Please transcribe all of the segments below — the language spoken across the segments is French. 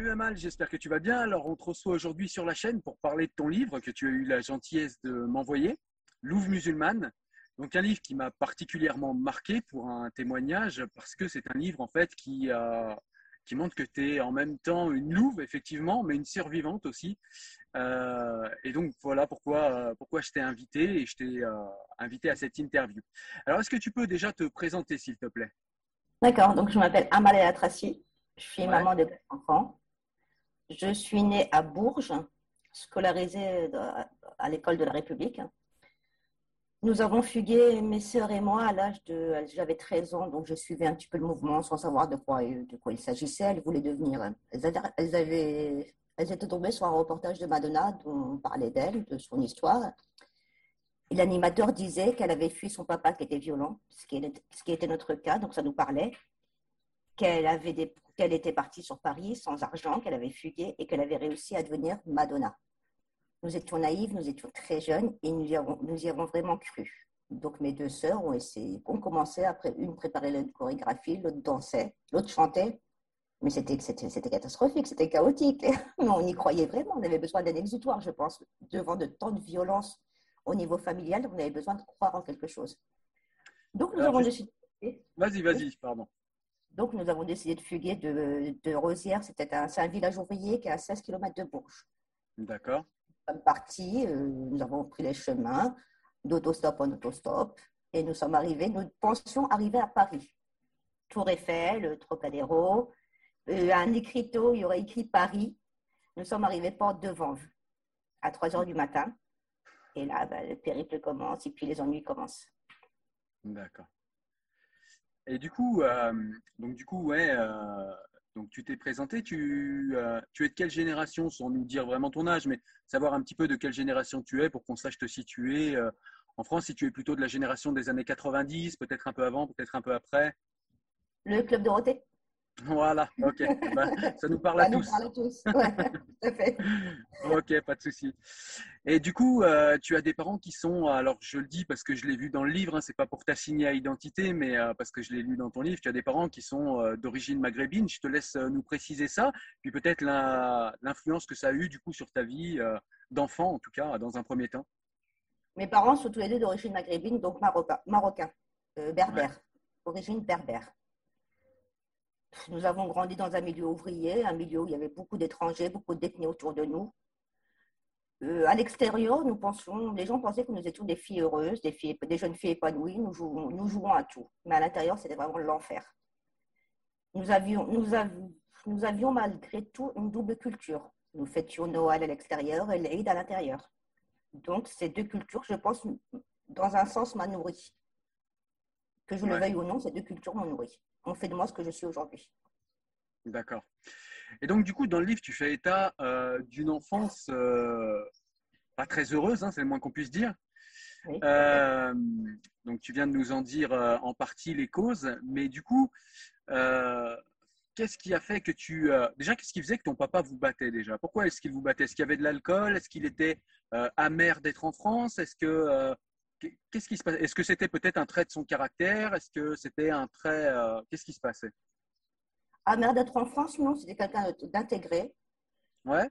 Salut Amal, j'espère que tu vas bien. Alors, on te reçoit aujourd'hui sur la chaîne pour parler de ton livre que tu as eu la gentillesse de m'envoyer, Louve musulmane. Donc, un livre qui m'a particulièrement marqué pour un témoignage parce que c'est un livre en fait qui, euh, qui montre que tu es en même temps une louve, effectivement, mais une survivante aussi. Euh, et donc, voilà pourquoi, euh, pourquoi je t'ai invité et je t'ai euh, invité à cette interview. Alors, est-ce que tu peux déjà te présenter, s'il te plaît? D'accord, donc je m'appelle Amalia Tracy, je suis Ouais. maman de quatre enfants. Je suis née à Bourges, scolarisée à l'école de la République. Nous avons fugué, mes sœurs et moi, à l'âge de. J'avais 13 ans, donc je suivais un petit peu le mouvement sans savoir de quoi, de quoi il s'agissait. Elles voulaient devenir. Elles, avaient, elles, étaient tombées sur un reportage de Madonna dont on parlait d'elle, de son histoire. Et l'animateur disait qu'elle avait fui son papa qui était violent, ce qui était notre cas, donc ça nous parlait qu'elle avait des- qu'elle était partie sur Paris sans argent, qu'elle avait fugué et qu'elle avait réussi à devenir Madonna. Nous étions naïves, nous étions très jeunes et nous y avons, nous y avons vraiment cru. Donc mes deux sœurs ont essayé, ont commencé après une préparait la chorégraphie, l'autre dansait, l'autre chantait. Mais c'était, catastrophique, c'était chaotique. Mais on y croyait vraiment. On avait besoin d'un exutoire, je pense. Devant de tant de violence au niveau familial, on avait besoin de croire en quelque chose. Donc nous Alors, avons juste- décidé. Vas-y, vas-y, pardon. Donc, nous avons décidé de fuguer de, de Rosières. C'était un, c'est un village ouvrier qui est à 16 km de Bourges. D'accord. Nous sommes partis, euh, nous avons pris les chemins d'autostop en autostop et nous sommes arrivés, nous pensions arriver à Paris. Tour Eiffel, Trocadéro, euh, un écriteau, il y aurait écrit Paris. Nous sommes arrivés porte de Vanves à 3 heures du matin. Et là, ben, le périple commence et puis les ennuis commencent. D'accord. Et du coup, euh, donc du coup, ouais, euh, donc tu t'es présenté. Tu, euh, tu es de quelle génération, sans nous dire vraiment ton âge, mais savoir un petit peu de quelle génération tu es pour qu'on sache te situer. en France, si tu es plutôt de la génération des années 90, peut-être un peu avant, peut-être un peu après? Le club Dorothée Voilà, ok. Bah, ça nous parle Ça à nous tous. parle à tous. Ouais, tout à fait. Ok, pas de souci. Et du coup, euh, tu as des parents qui sont, alors je le dis parce que je l'ai vu dans le livre, hein, c'est pas pour t'assigner à identité, mais euh, parce que je l'ai lu dans ton livre, tu as des parents qui sont euh, d'origine maghrébine. Je te laisse nous préciser ça, puis peut-être l'influence que ça a eu du coup sur ta vie d'enfant, en tout cas, dans un premier temps. Mes parents sont tous les deux d'origine maghrébine, donc marocain, marocain berbère, origine berbère. Nous avons grandi dans un milieu ouvrier, un milieu où il y avait beaucoup d'étrangers, beaucoup de détenus autour de nous. euh, à l'extérieur, nous pensions, les gens pensaient que nous étions des filles heureuses, des, filles, des jeunes filles épanouies, nous jouons, nous jouons à tout. Mais à l'intérieur, c'était vraiment l'enfer. Nous avions, nous, avions, nous avions malgré tout une double culture. Nous fêtions Noël à l'extérieur et l'Aïd à l'intérieur. Donc, ces deux cultures, je pense, dans un sens, m'a nourri. Que je le veuille ou non, ces deux cultures m'ont nourri. On fait de moi ce que je suis aujourd'hui. D'accord. Et donc, du coup, dans le livre, tu fais état euh, d'une enfance euh, pas très heureuse, hein, c'est le moins qu'on puisse dire. Euh, donc, tu viens de nous en dire en partie les causes, mais du coup, qu'est-ce qui a fait que tu. déjà, qu'est-ce qui faisait que ton papa vous battait déjà? Pourquoi est-ce qu'il vous battait? Est-ce qu'il y avait de l'alcool? Est-ce qu'il était amer d'être en France? Est-ce que. Qu'est-ce qui se passait Est-ce que c'était peut-être un trait de son caractère? Est-ce que c'était un trait. Qu'est-ce qui se passait? Amer d'être en France, non, c'était quelqu'un d'intégré. Ouais.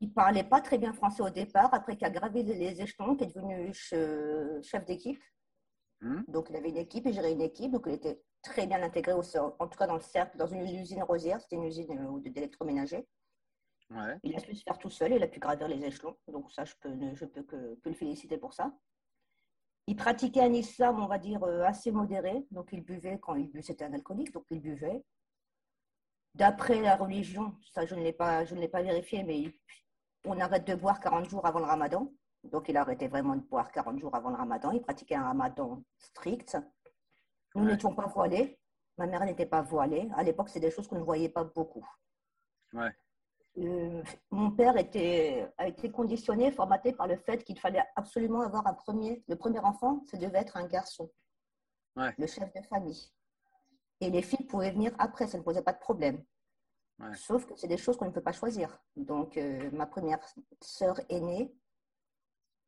Il parlait pas très bien français au départ, après qu'il a gravé les échelons, qui est devenu chef d'équipe. Hmm. Donc, il avait une équipe, il gérait une équipe, donc il était très bien intégré, au, en tout cas dans le cercle, dans une usine rosière, c'était une usine euh, d'électroménager. Ouais. Il a pu se faire tout seul, il a pu gravir les échelons, donc ça, je peux, je peux que, que le féliciter pour ça. Il pratiquait un islam, on va dire, euh, assez modéré, donc il buvait quand il buvait, c'était un alcoolique, donc il buvait. D'après la religion, ça je ne l'ai pas, je ne l'ai pas vérifié, mais on arrête de boire 40 jours avant le ramadan. Donc il arrêtait vraiment de boire 40 jours avant le ramadan. Il pratiquait un ramadan strict. Nous n'étions pas voilés. Ma mère n'était pas voilée. À l'époque, c'est des choses qu'on ne voyait pas beaucoup. Ouais. Euh, mon père était, a été conditionné, formaté par le fait qu'il fallait absolument avoir un premier. Le premier enfant, ça devait être un garçon. Ouais. Le chef de famille. Et les filles pouvaient venir après, ça ne posait pas de problème. Sauf que c'est des choses qu'on ne peut pas choisir. Donc, euh, ma première sœur est née.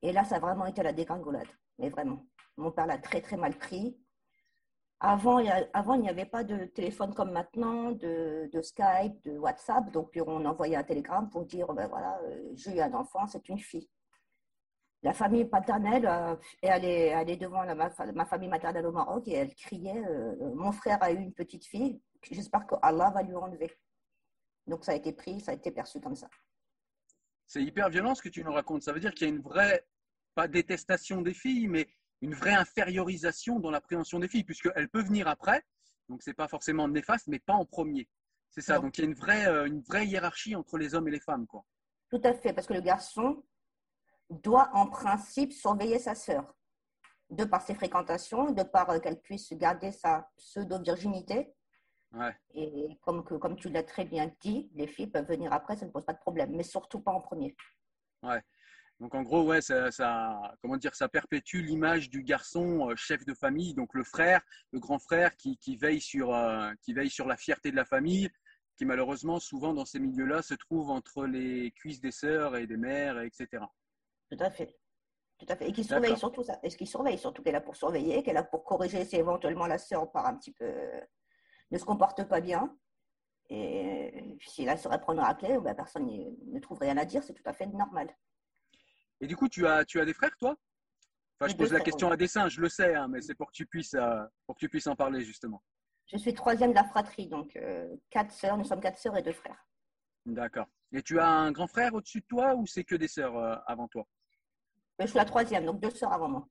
Et là, ça a vraiment été la dégringolade. Mais vraiment. Mon père l'a très, très mal pris. Avant, il n'y avait pas de téléphone comme maintenant, de, Skype, de WhatsApp. Donc, on envoyait un télégramme pour dire ben voilà, euh, j'ai eu un enfant, c'est une fille la famille paternelle euh, est allée, devant ma, famille maternelle au Maroc et elle criait euh, Mon frère a eu une petite fille, j'espère que Allah va lui enlever. Donc ça a été pris, ça a été perçu comme ça. C'est hyper violent ce que tu nous racontes. Ça veut dire qu'il y a une vraie, pas détestation des filles, mais une vraie infériorisation dans l'appréhension des filles, puisqu'elles peuvent venir après. Donc c'est pas forcément néfaste, mais pas en premier. C'est ça. Donc il y a une vraie, euh, une vraie hiérarchie entre les hommes et les femmes. Quoi. Tout à fait, parce que le garçon, doit en principe surveiller sa sœur, de par ses fréquentations, de par euh, qu'elle puisse garder sa pseudo-virginité. Et comme, que, comme tu l'as très bien dit, les filles peuvent venir après, ça ne pose pas de problème, mais surtout pas en premier. Ouais. Donc en gros, ouais, ça, comment dire, ça perpétue l'image du garçon euh, chef de famille, donc le frère, le grand frère qui, veille sur, euh, qui veille sur la fierté de la famille, qui malheureusement souvent dans ces milieux-là se trouve entre les cuisses des sœurs et des mères, etc. Tout à fait. Tout à fait. Et qui surveille surtout ça. Et ce qui surveille surtout qu'elle a pour surveiller, qu'elle a pour corriger si éventuellement la sœur par un petit peu ne se comporte pas bien. Et si la sœur prendre à clé, ben, personne ne trouve rien à dire, c'est tout à fait normal. Et du coup, tu as, tu as des frères, toi? Enfin, je pose la question à dessein, je le sais, hein, mais c'est pour que tu puisses, euh, pour que tu puisses en parler justement. Je suis troisième de la fratrie, donc euh, quatre sœurs. Nous sommes quatre sœurs et deux frères. D'accord. Et tu as un grand frère au-dessus de toi ou c'est que des sœurs euh, avant toi? Je suis la troisième, donc deux sœurs avant moi.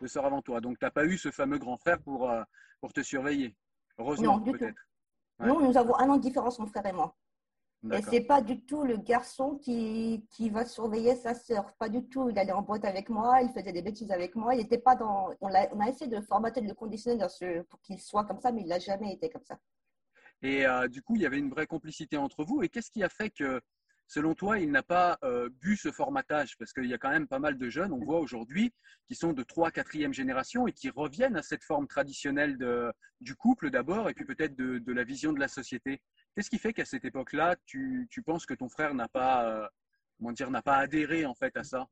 Deux sœurs avant toi. Donc, tu n'as pas eu ce fameux grand frère pour, pour te surveiller? Heureusement, peut-être. Nous, nous avons un an de différence, mon frère et moi. Et ce n'est pas du tout le garçon qui, qui va surveiller sa sœur. Pas du tout. Il allait en boîte avec moi, il faisait des bêtises avec moi. Il n'était pas dans. On a, on a, essayé de formater, de le conditionner dans ce, pour qu'il soit comme ça, mais il n'a jamais été comme ça. Et euh, du coup, il y avait une vraie complicité entre vous. Et qu'est-ce qui a fait que selon toi, il n'a pas euh, bu ce formatage? Parce qu'il y a quand même pas mal de jeunes, on voit aujourd'hui, qui sont de 3 4e génération et qui reviennent à cette forme traditionnelle du couple d'abord et puis peut-être de, la vision de la société. Qu'est-ce qui fait qu'à cette époque-là, tu, penses que ton frère n'a pas, euh, pas adhéré en fait à ça?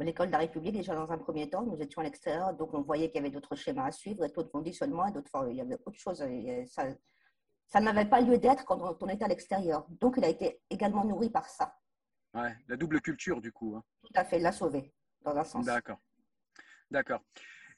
L'école de la République, déjà dans un premier temps, nous étions à l'extérieur, donc on voyait qu'il y avait d'autres schémas à suivre, d'autres conditionnements, d'autres, il y avait autre chose. Ça n'avait pas lieu d'être quand on était à l'extérieur. Donc, il a été également nourri par ça. Ouais, la double culture, du coup. Hein. Tout à fait, l'a sauvé, dans un sens. D'accord. D'accord.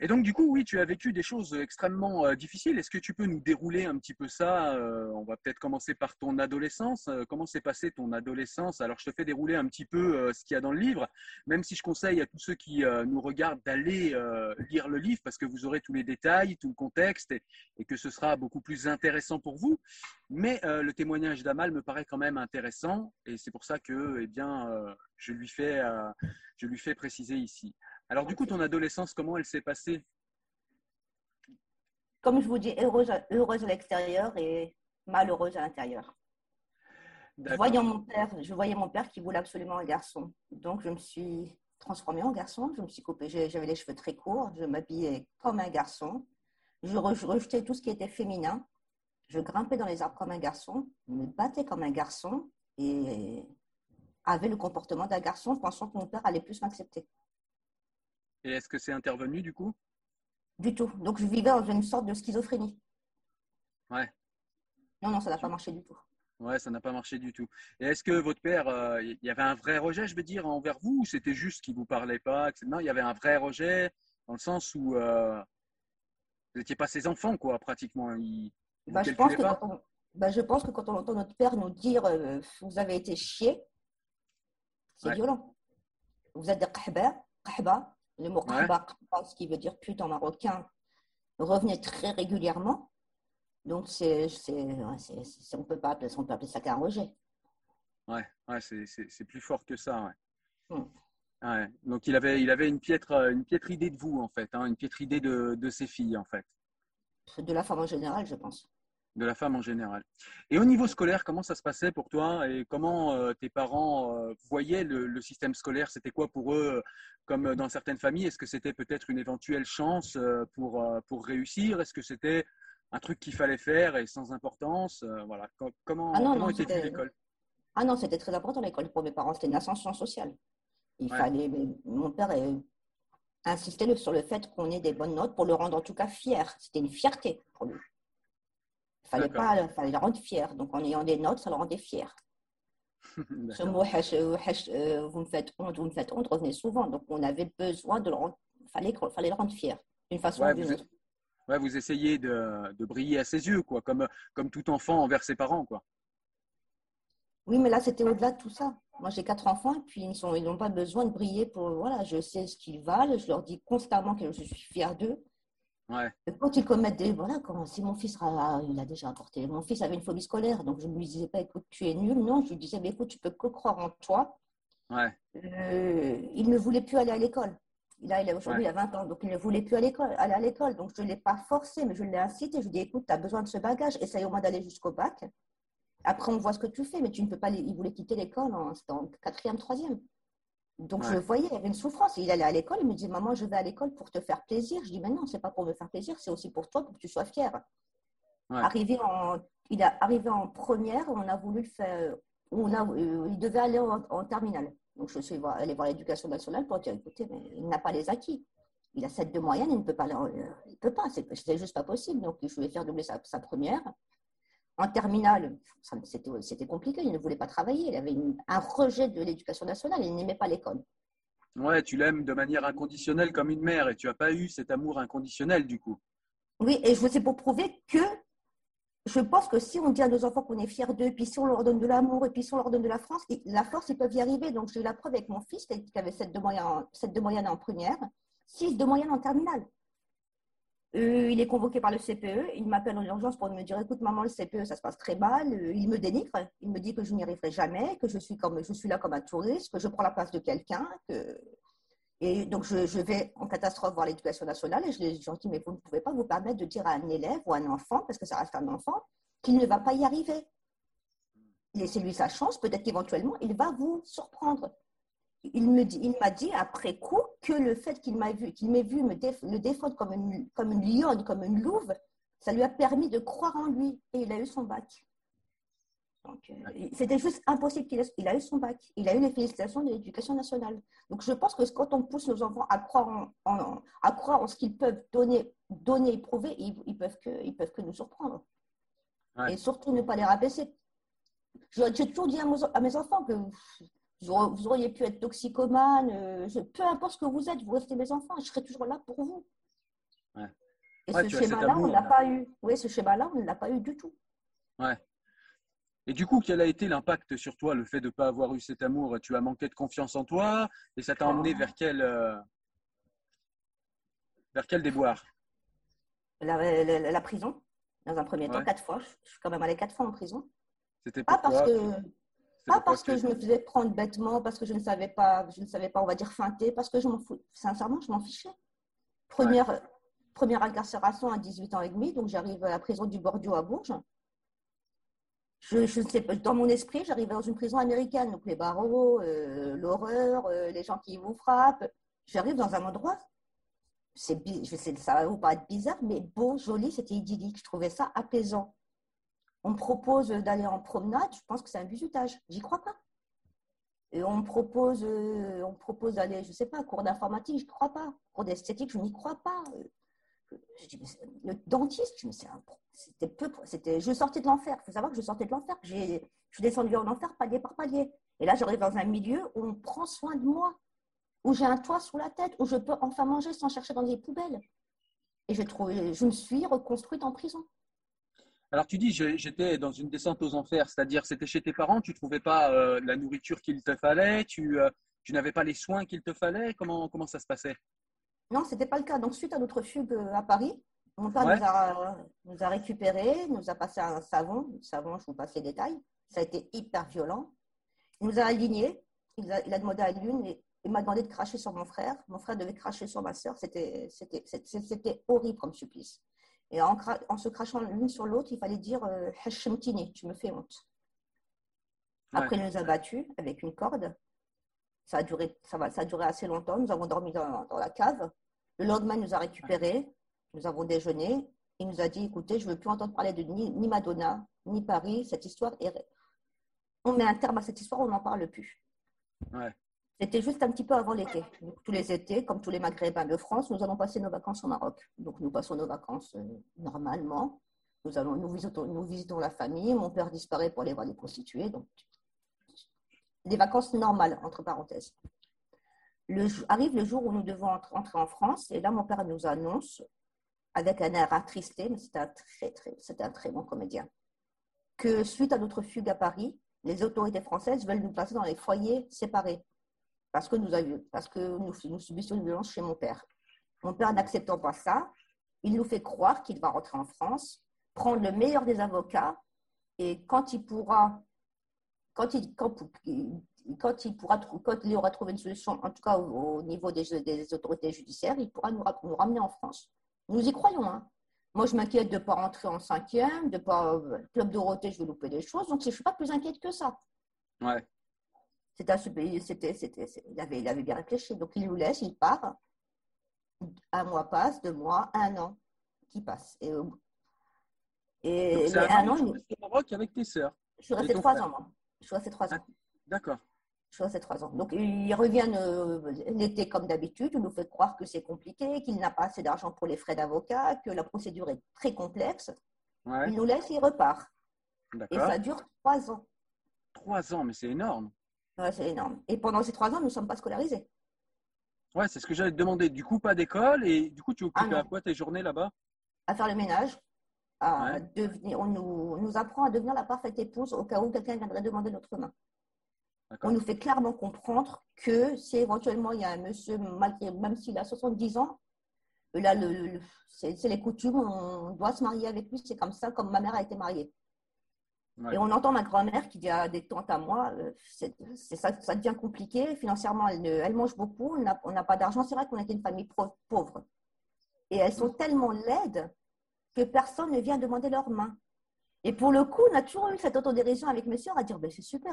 Et donc, du coup, oui, tu as vécu des choses extrêmement euh, difficiles. Est-ce que tu peux nous dérouler un petit peu ça euh, On va peut-être commencer par ton adolescence. Euh, comment s'est passée ton adolescence? Alors, je te fais dérouler un petit peu ce qu'il y a dans le livre, même si je conseille à tous ceux qui nous regardent d'aller lire le livre parce que vous aurez tous les détails, tout le contexte et, que ce sera beaucoup plus intéressant pour vous. Mais le témoignage d'Amal me paraît quand même intéressant et c'est pour ça que, eh bien, je lui fais, je lui fais préciser ici. Alors, du coup, ton adolescence, comment elle s'est passée? Comme je vous dis, heureuse, heureuse à l'extérieur et malheureuse à l'intérieur. Voyant mon père, je voyais mon père qui voulait absolument un garçon. Donc, je me suis transformée en garçon. Je me suis coupée. J'avais les cheveux très courts. Je m'habillais comme un garçon. Je rejetais tout ce qui était féminin. Je grimpais dans les arbres comme un garçon. Je me battais comme un garçon et avait le comportement d'un garçon, pensant que mon père allait plus m'accepter. Et est-ce que c'est intervenu du coup? Du tout. Donc je vivais dans une sorte de schizophrénie. Ouais. Non, non, ça n'a pas marché du tout. Ouais, ça n'a pas marché du tout. Et est-ce que votre père, il euh, y avait un vrai rejet, je veux dire, envers vous, ou c'était juste qu'il ne vous parlait pas Non, il y avait un vrai rejet dans le sens où euh, vous n'étiez pas ses enfants, quoi, pratiquement. Il, bah, je, pense que quand on, bah, je pense que quand on entend notre père nous dire euh, vous avez été chié, c'est violent. Vous êtes des qahba, qahba, le mot ce qui veut dire pute en marocain, revenait très régulièrement. Donc, c'est, on ne peut pas appeler, ça qu'un rejet. Ouais, ouais c'est, plus fort que ça. Ouais. Hmm. Ouais. Donc, il avait, il avait une, piètre, une piètre idée de vous, en fait, hein, une piètre idée de, de ses filles, en fait. De la femme en général, je pense de la femme en général. Et au niveau scolaire, comment ça se passait pour toi et comment euh, tes parents euh, voyaient le, système scolaire? C'était quoi pour eux, euh, comme dans certaines familles? Est-ce que c'était peut-être une éventuelle chance pour, pour réussir? Est-ce que c'était un truc qu'il fallait faire et sans importance? Voilà. Comment, ah était l'école? Ah non, c'était très important l'école pour mes parents. C'était une ascension sociale. Il fallait. Mon père insistait sur le fait qu'on ait des bonnes notes pour le rendre en tout cas fier. C'était une fierté pour lui fallait pas, fallait le rendre fier. Donc, en ayant des notes, ça le rendait fier. Ce mot, euh, vous me faites honte, vous me faites honte, revenait souvent. Donc, on avait besoin de le rendre, fallait, fallait le rendre fier, d'une façon ou d'une autre. Ouais, vous essayez de, de, briller à ses yeux, quoi, comme, comme tout enfant envers ses parents, quoi. Oui, mais là, c'était au-delà de tout ça. Moi, j'ai quatre enfants et puis ils n'ont ils pas besoin de briller pour. Voilà, je sais ce qu'ils valent. Je leur dis constamment que je suis fière d'eux. Quand ils commettent des. Voilà, quand, si mon fils il a déjà apporté. Mon fils avait une phobie scolaire, donc je ne lui disais pas, écoute, tu es nul. Non, je lui disais, mais écoute, tu peux que croire en toi. Ouais. Euh, il ne voulait plus aller à l'école. Il a, aujourd'hui, il a 20 ans, donc il ne voulait plus à aller à l'école. Donc je ne l'ai pas forcé, mais je l'ai incité. Je lui ai dit, écoute, tu as besoin de ce bagage, essaye au moins d'aller jusqu'au bac. Après, on voit ce que tu fais, mais tu ne peux pas. Il voulait quitter l'école en, en quatrième, troisième. Donc, je voyais, il y avait une souffrance. Il allait à l'école, il me disait, maman, je vais à l'école pour te faire plaisir. Je dis, mais non, c'est pas pour me faire plaisir, c'est aussi pour toi, pour que tu sois fier. Arrivé en, il est arrivé en première, on a voulu le faire, on a, euh, il devait aller en, terminale. Donc, je suis allée voir l'éducation nationale pour dire, écoutez, mais il n'a pas les acquis. Il a 7 de moyenne, il ne peut pas, il peut pas, c'est juste pas possible. Donc, je voulais faire doubler sa, sa première. En terminale, c'était compliqué, il ne voulait pas travailler, il avait un rejet de l'éducation nationale, il n'aimait pas l'école. Ouais, tu l'aimes de manière inconditionnelle comme une mère et tu n'as pas eu cet amour inconditionnel du coup. Oui, et je vous ai pour prouver que je pense que si on dit à nos enfants qu'on est fiers d'eux, puis si on leur donne de l'amour, et puis si on leur donne de la, France, la force, ils peuvent y arriver. Donc j'ai eu la preuve avec mon fils qui avait 7 de moyenne, 7 de moyenne en première, 6 de moyenne en terminale. Euh, il est convoqué par le CPE, il m'appelle en urgence pour me dire écoute maman le CPE ça se passe très mal, euh, il me dénigre, il me dit que je n'y arriverai jamais, que je suis comme je suis là comme un touriste, que je prends la place de quelqu'un, et donc je, vais en catastrophe voir l'éducation nationale et je lui dis mais vous ne pouvez pas vous permettre de dire à un élève ou à un enfant parce que ça reste un enfant qu'il ne va pas y arriver. Laissez-lui sa chance, peut-être qu'éventuellement il va vous surprendre il m'a dit, dit après coup que le fait qu'il m'a vu, qu'il m'ait vu me le défendre comme une, comme une lionne, comme une louve, ça lui a permis de croire en lui et il a eu son bac. Euh, c'était juste impossible qu'il ait, il a eu son bac. Il a eu les félicitations de l'éducation nationale. Donc, je pense que quand on pousse nos enfants à croire en, à croire en ce qu'ils peuvent donner, donner et prouver, ils, peuvent que, ils peuvent que nous surprendre. Et surtout ne pas les rabaisser. J'ai toujours dit à mes enfants que vous auriez pu être toxicomane, euh, peu importe ce que vous êtes, vous restez mes enfants, je serai toujours là pour vous. Ouais. Et Ouais, ce schéma-là, on ne l'a là. pas eu. Oui, ce schéma-là, on ne l'a pas eu du tout. Ouais. Et du coup, quel a été l'impact sur toi, le fait de ne pas avoir eu cet amour? Tu as manqué de confiance en toi et ça t'a emmené vers quel, euh, vers quel déboire? La, la- la prison, dans un premier temps, quatre fois. Je suis quand même allée quatre fois en prison. C'était Pas parce que, pas parce que je me faisais prendre bêtement, parce que je ne savais pas, je ne savais pas, on va dire feinter, parce que je m'en fous. Sincèrement, je m'en fichais. Première, première incarcération à 18 ans et demi, donc j'arrive à la prison du Bordeaux à Bourges. Je, je ne sais pas, dans mon esprit, j'arrivais dans une prison américaine, donc les barreaux, euh, l'horreur, euh, les gens qui vous frappent. J'arrive dans un endroit, c'est, je sais, ça va vous paraître bizarre, mais beau, joli, c'était idyllique. Je trouvais ça apaisant. On me propose d'aller en promenade, je pense que c'est un bizutage. J'y crois pas. Et on me propose, euh, on propose d'aller, je sais pas, cours d'informatique, je crois pas. Cours d'esthétique, je n'y crois pas. Euh, je dis, mais le dentiste, je me c'était peu, c'était, je sortais de l'enfer. Il faut savoir que je sortais de l'enfer. Je suis descendue en enfer palier par palier. Et là, j'arrive dans un milieu où on prend soin de moi, où j'ai un toit sous la tête, où je peux enfin manger sans chercher dans des poubelles. Et je, trouve, je me suis reconstruite en prison. Alors tu dis, j'étais dans une descente aux enfers, c'est-à-dire c'était chez tes parents, tu trouvais pas euh, la nourriture qu'il te fallait, tu, euh, tu n'avais pas les soins qu'il te fallait, comment, comment ça se passait? Non, ce n'était pas le cas. Donc, suite à notre fugue euh, à Paris, mon père Ouais. nous, a, nous a récupérés, nous a passé un savon. Le savon, je vous passe les détails. Ça a été hyper violent. Il nous a alignés. Il a, il a demandé à l'une et il m'a demandé de cracher sur mon frère. Mon frère devait cracher sur ma. C'était c'était- c'était- c'était horrible comme supplice. Et en, se crachant l'une sur l'autre, il fallait dire euh, tu me fais honte. Après, il nous a battus avec une corde. Ça a duré, ça va, ça a duré assez longtemps. Nous avons dormi dans, dans la cave. Le lendemain, il nous a récupérés. Nous avons déjeuné. Il nous a dit écoutez, je ne veux plus entendre parler de ni, ni Madonna, ni Paris. Cette histoire est. On met un terme à cette histoire, on n'en parle plus. Ouais. C'était juste un petit peu avant l'été. Tous les étés, comme tous les Maghrébins de France, nous allons passer nos vacances au Maroc. Donc, nous passons nos vacances euh, normalement. Nous, allons, nous, visitons, nous visitons la famille. Mon père disparaît pour aller voir les prostituées. Donc, des vacances normales, entre parenthèses. Arrive le jour où nous devons entrer, en France. Et là, mon père nous annonce, avec un air attristé, mais c'était un très, très, un très bon comédien, que suite à notre fugue à Paris, les autorités françaises veulent nous placer dans les foyers séparés parce que nous, avions, parce que nous, subissions une violence chez mon père. Mon père, n'acceptant pas ça, il nous fait croire qu'il va rentrer en France, prendre le meilleur des avocats, et quand il pourra, quand il, quand, il, pourra, quand il aura trouvé une solution, en tout cas au, au niveau des, autorités judiciaires, il pourra nous, ra- nous ramener en France. Nous y croyons. Hein. Moi, je m'inquiète de ne pas rentrer en cinquième, de pas Club Dorothée, je vais louper des choses, donc je ne suis pas plus inquiète que ça. Ouais. C'était, un c'était, c'était, c'est- il, avait, il avait bien réfléchi. Donc, il nous laisse, il part. Un mois passe, deux mois, un an qui passe. Et, et Donc, c'est mais un an an, il- au Maroc avec tes sœurs. je suis restée trois frère. ans, moi. Je suis restée trois ans. D'accord. Je suis restée trois ans. Donc, ils reviennent euh, l'été comme d'habitude. Il nous fait croire que c'est compliqué, qu'il n'a pas assez d'argent pour les frais d'avocat, que la procédure est très complexe. Ouais. Il nous laisse il repart. Et ça dure trois ans. Trois ans, mais c'est énorme. Ouais, c'est énorme. Et pendant ces trois ans, nous ne sommes pas scolarisés. Ouais, c'est ce que j'allais te demander. Du coup, pas d'école et du coup, tu Ah, occupes à quoi tes journées là-bas? À faire le ménage, à Ouais. devenir, on nous, nous apprend à devenir la parfaite épouse au cas où quelqu'un viendrait demander notre main. On nous fait clairement comprendre que si éventuellement il y a un monsieur, malgré, même s'il a 70 ans, là, le, c'est les coutumes, on doit se marier avec lui, c'est comme ça, comme ma mère a été mariée. Ouais. Et on entend ma grand-mère qui dit à des tantes à moi, euh, c'est, c'est ça, ça devient compliqué, financièrement, elle, mange beaucoup, on n'a pas d'argent, c'est vrai qu'on était une famille pro- pauvre. Et elles sont tellement laides que personne ne vient demander leur main. Et pour le coup, on a toujours eu cette autodérision avec mes sœurs à dire ben, c'est super,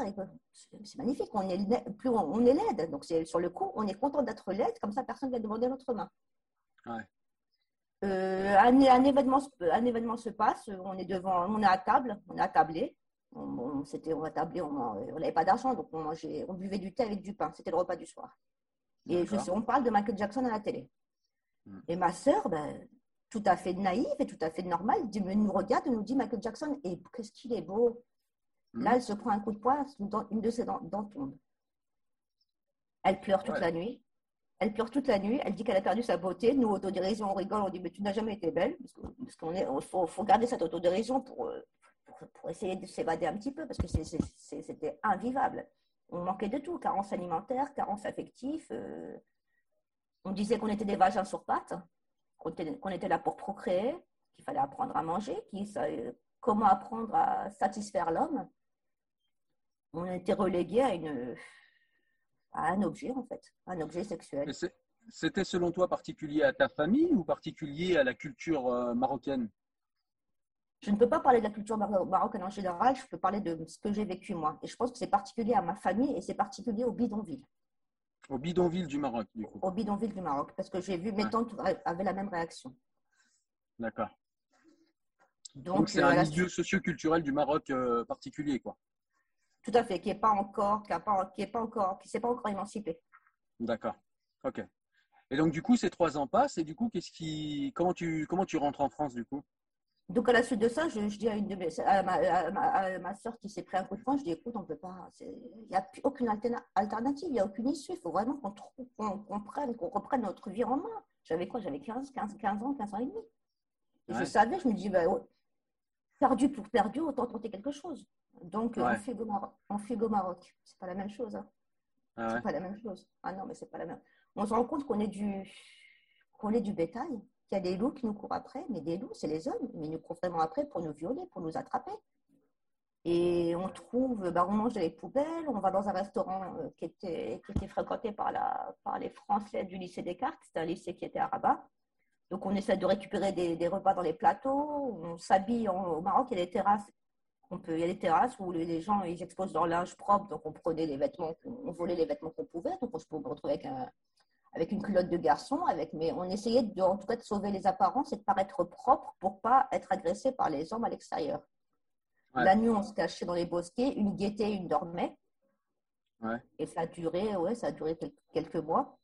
c'est magnifique, on est, la- plus on, on est laide. Donc c'est- sur le coup, on est content d'être laide, comme ça personne ne vient demander notre main. Ouais. Euh, un, un événement, se- un événement se passe, on est devant, on est à table, on est attablé. On, on, c'était, on attablé, n'avait pas d'argent, donc on, mangeait, on buvait du thé avec du pain. C'était le repas du soir. Et je D'accord. sais, on parle de Michael Jackson à la télé. Mm. Et ma sœur, ben, tout à fait naïve et tout à fait normale, nous regarde et nous dit Michael Jackson, et qu'est-ce qu'il est beau. Mm. Là, elle se prend un coup de poing, une, de ses dents, dents tombe. Elle pleure toute Ouais. la nuit. Elle pleure toute la nuit. Elle dit qu'elle a perdu sa beauté. Nous, autodérision, on rigole. On dit Mais tu n'as jamais été belle. Parce qu'on est, faut, faut garder cette autodérision pour, pour, essayer de s'évader un petit peu. Parce que c'était invivable. On manquait de tout carence alimentaire, carence affective. euh, on disait qu'on était des vagins sur pattes, qu'on était, qu'on était là pour procréer, qu'il fallait apprendre à manger, qu'il sa- comment apprendre à satisfaire l'homme. On était relégué à, à un objet, en fait, un objet sexuel. C'était selon toi particulier à ta famille ou particulier à la culture euh, marocaine? Je ne peux pas parler de la culture mar- marocaine en général, je peux parler de ce que j'ai vécu moi. Et je pense que c'est particulier à ma famille et c'est particulier au bidonville, Au bidonville du Maroc, du coup. au bidonville du Maroc, parce que j'ai vu mes Ouais. tantes avaient la même réaction. D'accord. Donc, c'est euh, un la- milieu socio-culturel du Maroc euh, particulier, quoi. tout à fait, qui n'est pas encore, qui a pas, qui est pas encore, qui s'est pas encore émancipé. D'accord. Ok. Et donc du coup, ces trois ans passent et du coup, qu'est-ce qui, comment tu, comment tu rentres en France du coup? Donc, à la suite de ça, je, je dis à, une de mes, à, ma, à, ma, à ma soeur qui s'est pris un coup de poing, je dis écoute, on peut pas, il n'y a plus aucune alterna- alternative, il n'y a aucune issue. Il faut vraiment qu'on qu'on prenne, qu'on reprenne notre vie en main. J'avais quoi J'avais 15, 15, 15 ans, 15 ans et demi. Et Ouais. je savais, je me dis, bah, ouais, perdu pour perdu, autant tenter quelque chose. Donc, euh, Ouais. on fugue au Maroc. On au Maroc. C'est pas la même chose. hein. Ah. C'est pas la même chose. Ah non, mais c'est pas la même. On se rend compte qu'on est du, qu'on est du bétail, qu'il y a des loups qui nous courent après, mais des loups, c'est les hommes, mais ils nous courent vraiment après pour nous violer, pour nous attraper. Et on trouve, bah, on mange dans les poubelles, on va dans un restaurant euh, qui, était, fréquenté par, les Français du lycée Descartes, c'était un lycée qui était à Rabat. Donc on essaie de récupérer des, repas dans les plateaux, on s'habille au Maroc, il y a des terrasses il y a des terrasses où les, gens ils exposent leur linge propre, donc on prenait les vêtements, on volait les vêtements qu'on pouvait, donc on se retrouver avec, un, avec une culotte de garçon, avec, mais on essayait de, en tout cas de sauver les apparences et de paraître propre pour pas être agressé par les hommes à l'extérieur. Ouais. La nuit, on se cachait dans les bosquets, une guettait, une dormait. Ouais. Et ça a duré, ouais, ça a duré quelques mois.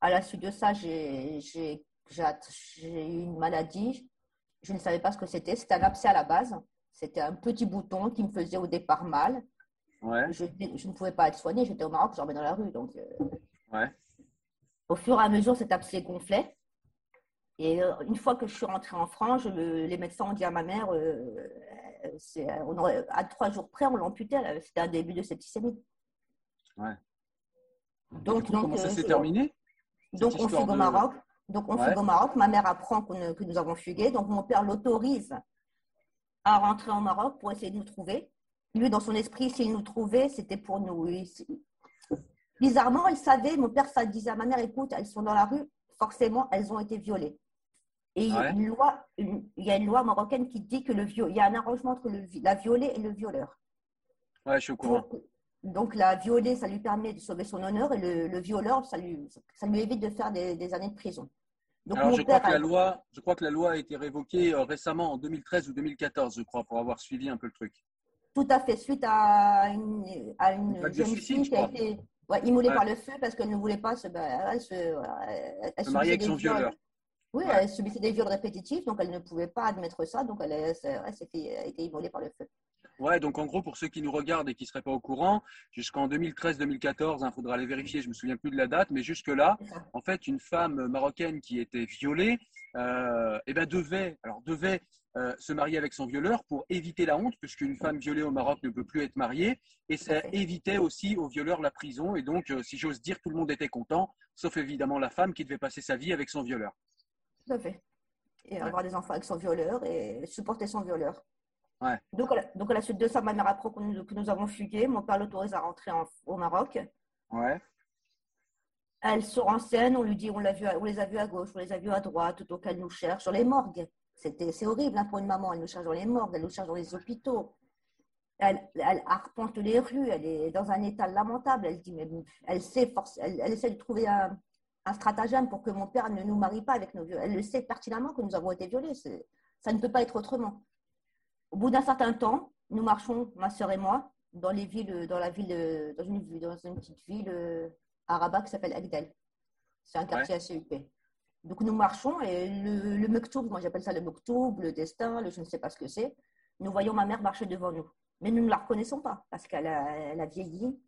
À la suite de ça, j'ai eu une maladie. Je ne savais pas ce que c'était. C'était un abcès à la base. C'était un petit bouton qui me faisait au départ mal. Ouais. Je, je ne pouvais pas être soignée. J'étais au Maroc, je dormais dans la rue. Donc, euh, Ouais. Au fur et à mesure, cet abcès gonflait. Et euh, une fois que je suis rentrée en France, je les médecins ont dit à ma mère, euh, c'est- on aurait- à trois jours près, on l'amputait. C'était un début de septicémie. Ouais. Donc, coup, donc, comment ça euh, s'est terminé donc, on fugue au Maroc. Donc, on Ouais. fugue au Maroc. Ma mère apprend que nous avons fugué. Donc, mon père l'autorise à rentrer au Maroc pour essayer de nous trouver. Lui, dans son esprit, s'il nous trouvait, c'était pour nous. Bizarrement, il savait, mon père ça disait à ma mère, écoute, elles sont dans la rue, forcément, elles ont été violées. Et il y a une loi, une- il y a une loi marocaine qui dit que le viol, il y a un arrangement entre le, la violée et le violeur. Ouais, je suis au courant. Donc, la violée, ça lui permet de sauver son honneur et le, le violeur, ça lui, ça lui évite de faire des, des années de prison. Donc, Alors, je crois, que la loi, je crois que la loi a été révoquée euh, récemment en 2013 ou 2014, je crois, pour avoir suivi un peu le truc. tout à fait suite à une, à une Une vague de jeune suicide, fille je qui a été ouais, immolée Ouais. par le feu parce qu'elle ne voulait pas se. bah, elle se, elle- elle Se marier avec son violeur. Oui, Ouais. elle subissait des viols répétitifs, donc elle ne pouvait pas admettre ça, donc elle, elle, elle elle a été immolée par le feu. Ouais, donc en gros, pour ceux qui nous regardent et qui ne seraient pas au courant, jusqu'en 2013-2014, il faudra aller vérifier, je me souviens plus de la date, mais jusque-là, en fait, une femme marocaine qui était violée, euh, eh ben devait, alors devait euh, se marier avec son violeur pour éviter la honte, puisqu'une femme violée au Maroc ne peut plus être mariée, et ça évitait aussi au violeur la prison, et donc, euh, si j'ose dire, tout le monde était content, sauf évidemment la femme qui devait passer sa vie avec son violeur. Tout à fait. Et Ouais. avoir des enfants avec son violeur et supporter son violeur. Ouais. Donc, à la, donc, à la suite de ça, ma mère apprend que nous, que nous avons fugué. Mon père l'autorise à rentrer en- au Maroc. Ouais. Elle se renseigne, on lui dit on, l'a vu, on les a vus à gauche, on les a vus à droite, tout au qu'elle nous cherche sur les morgues. C'était, c'est horrible hein, pour une maman, elle nous cherche dans les morgues, elle nous cherche dans les hôpitaux. Elle, elle arpente les rues, elle est dans un état lamentable. Elle dit, mais elle sait, force, elle, elle essaie de trouver un, un stratagème pour que mon père ne nous marie pas avec nos vieux. Elle le sait pertinemment que nous avons été violés. Ça ne peut pas être autrement. Au bout d'un certain temps, nous marchons, ma sœur et moi, dans les villes, dans la ville, dans une, dans une petite ville euh, à Rabat qui s'appelle Agdel. C'est un quartier assez huppé. Donc nous marchons et le, le moi j'appelle ça le mektoub, le destin, le je ne sais pas ce que c'est. Nous voyons ma mère marcher devant nous. Mais nous ne la reconnaissons pas parce qu'elle a, vieilli.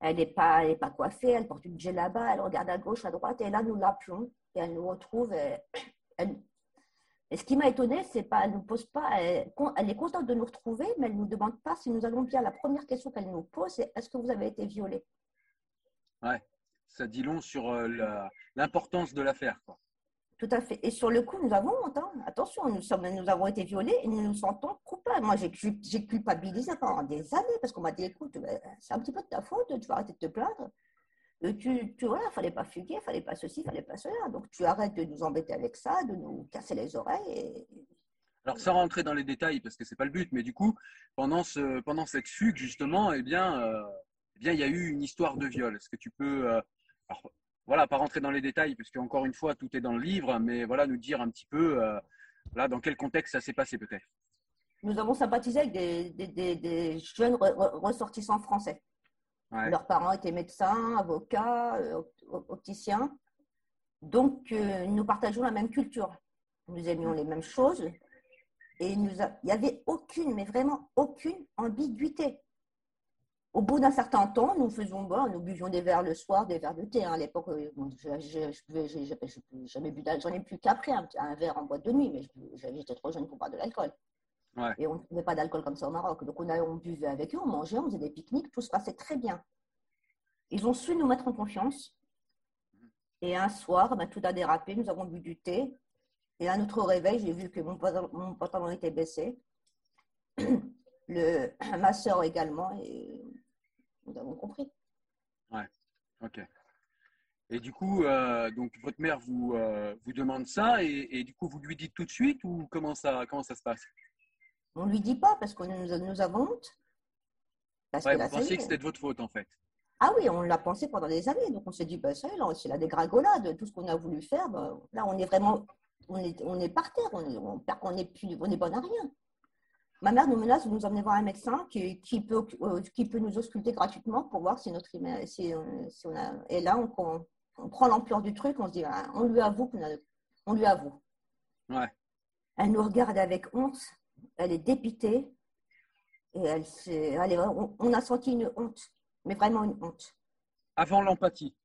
Elle n'est pas, pas coiffée, elle porte une là-bas, elle regarde à gauche, à droite, et là, nous l'appelons, et elle nous retrouve. Et, ce qui m'a étonnée, c'est pas, elle nous pose pas, elle, elle est contente de nous retrouver, mais elle ne nous demande pas si nous allons bien. La première question qu'elle nous pose, c'est est-ce que vous avez été violée? Ouais. Ça dit long sur euh, l'importance de l'affaire. Tout à fait. Et sur le coup, nous avons honte. hein. Attention, nous, sommes, nous avons été violés et nous nous sentons coupables. Moi, j'ai culpabilisé pendant des années parce qu'on m'a dit écoute, ben, c'est un petit peu de ta faute, tu vas arrêter de te plaindre. Euh, Tu, tu voilà, fallait pas fuguer, fallait pas ceci, fallait pas cela. Donc, tu arrêtes de nous embêter avec ça, de nous casser les oreilles. Et... Alors, sans rentrer dans les détails, parce que c'est pas le but, mais du coup, pendant, ce, pendant cette fugue, justement, eh bien, euh, eh bien, il y a eu une histoire de viol. Est-ce que tu peux, euh, alors, voilà, pas rentrer dans les détails, puisque encore une fois, tout est dans le livre, mais voilà, nous dire un petit peu, euh, là, dans quel contexte ça s'est passé peut-être. Nous avons sympathisé avec des, des- des- des jeunes re- re- ressortissants français. Ouais. Leurs parents étaient médecins, avocats, euh, op- opticiens. Donc, euh, nous partageons la même culture. Nous aimions les mêmes choses. Et nous a- il n'y avait aucune, mais vraiment aucune ambiguïté. Au bout d'un certain temps, nous faisions, bon, nous buvions des verres le soir, des verres de thé. hein. À l'époque, bon, je- jamais bu d'alcool. J'en ai plus qu'après, un, un verre en boîte de nuit, mais j'étais trop jeune pour boire de l'alcool. Ouais. Et on ne trouvait pas d'alcool comme ça au Maroc. Donc, on, a, on buvait avec eux, on mangeait, on faisait des pique-niques, tout se passait très bien. Ils ont su nous mettre en confiance. Et un soir, ben, tout a dérapé, nous avons bu du thé. Et à notre réveil, j'ai vu que mon pantalon, mon pantalon était baissé. Le, ma soeur également, et nous avons compris. Ok. Et du coup, euh, donc votre mère vous, euh, vous demande ça, et, et du coup, vous lui dites tout de suite, ou comment ça, comment ça se passe? On ne lui dit pas parce que nous, nous avons honte. Parce Ouais, que là, Vous pensiez que c'était de votre faute, en fait. Ah oui, on l'a pensé pendant des années. Donc on s'est dit, bah, ça y est, là, c'est la dégringolade. Tout ce qu'on a voulu faire, bah, là, on est vraiment, on est, on est par terre. On est, on, perd- on est plus, on est bon à rien. Ma mère nous menace de nous emmener voir un médecin qui, qui peut, euh, qui peut nous ausculter gratuitement pour voir si notre si, euh, si on a. Et là, on, on- on prend l'ampleur du truc. On se dit, ah, on lui avoue qu'on a, on lui avoue. Ouais. Elle nous regarde avec honte. Elle est dépitée. Et elle, s'est- elle est- on, on a senti une honte, mais vraiment une honte. Avant l'empathie.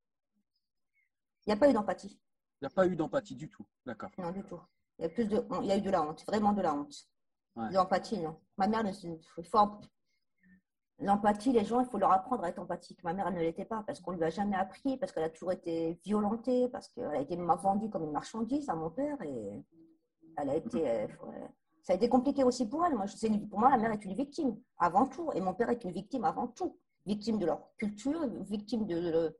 Il n'y a pas eu d'empathie. Il n'y a pas eu d'empathie du tout. D'accord. Non, du tout. Il y a, plus de, il y a eu de la honte, vraiment de la honte. Ouais. L'empathie, non. Ma mère, il faut- l'empathie, les gens, il faut leur apprendre à être empathique. Ma mère, elle ne l'était pas parce qu'on ne lui a jamais appris, parce qu'elle a toujours été violentée, parce qu'elle a été vendue comme une marchandise à mon père et elle a été. euh, ouais. Ça a été compliqué aussi pour elle. Moi, je sais, pour moi, la mère est une victime avant tout et mon père est une victime avant tout. Victime de leur culture, victime de,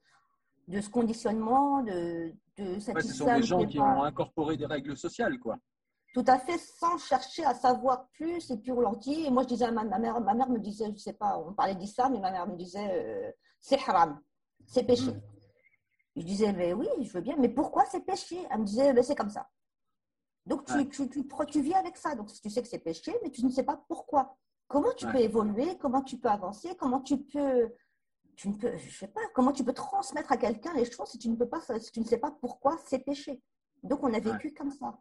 de ce conditionnement, de, de cette Ouais, ce sont des gens qui pas- ont incorporé des règles sociales, quoi. Tout à fait sans chercher à savoir plus et puis on leur dit et moi je disais à ma, ma mère ma mère me disait je sais pas on parlait d'islam mais ma mère me disait euh, c'est haram c'est péché. Mm. je disais mais oui je veux bien mais pourquoi c'est péché? Elle me disait Ben, c'est comme ça. Donc tu, Ouais. tu, tu, tu vis avec ça. Donc tu sais que c'est péché mais tu ne sais pas pourquoi. Comment tu Ouais. peux évoluer? Comment tu peux avancer? Comment tu peux tu ne peux je sais pas comment tu peux transmettre à quelqu'un les choses si tu ne peux pas si tu ne sais pas pourquoi c'est péché? Donc on a vécu comme ça.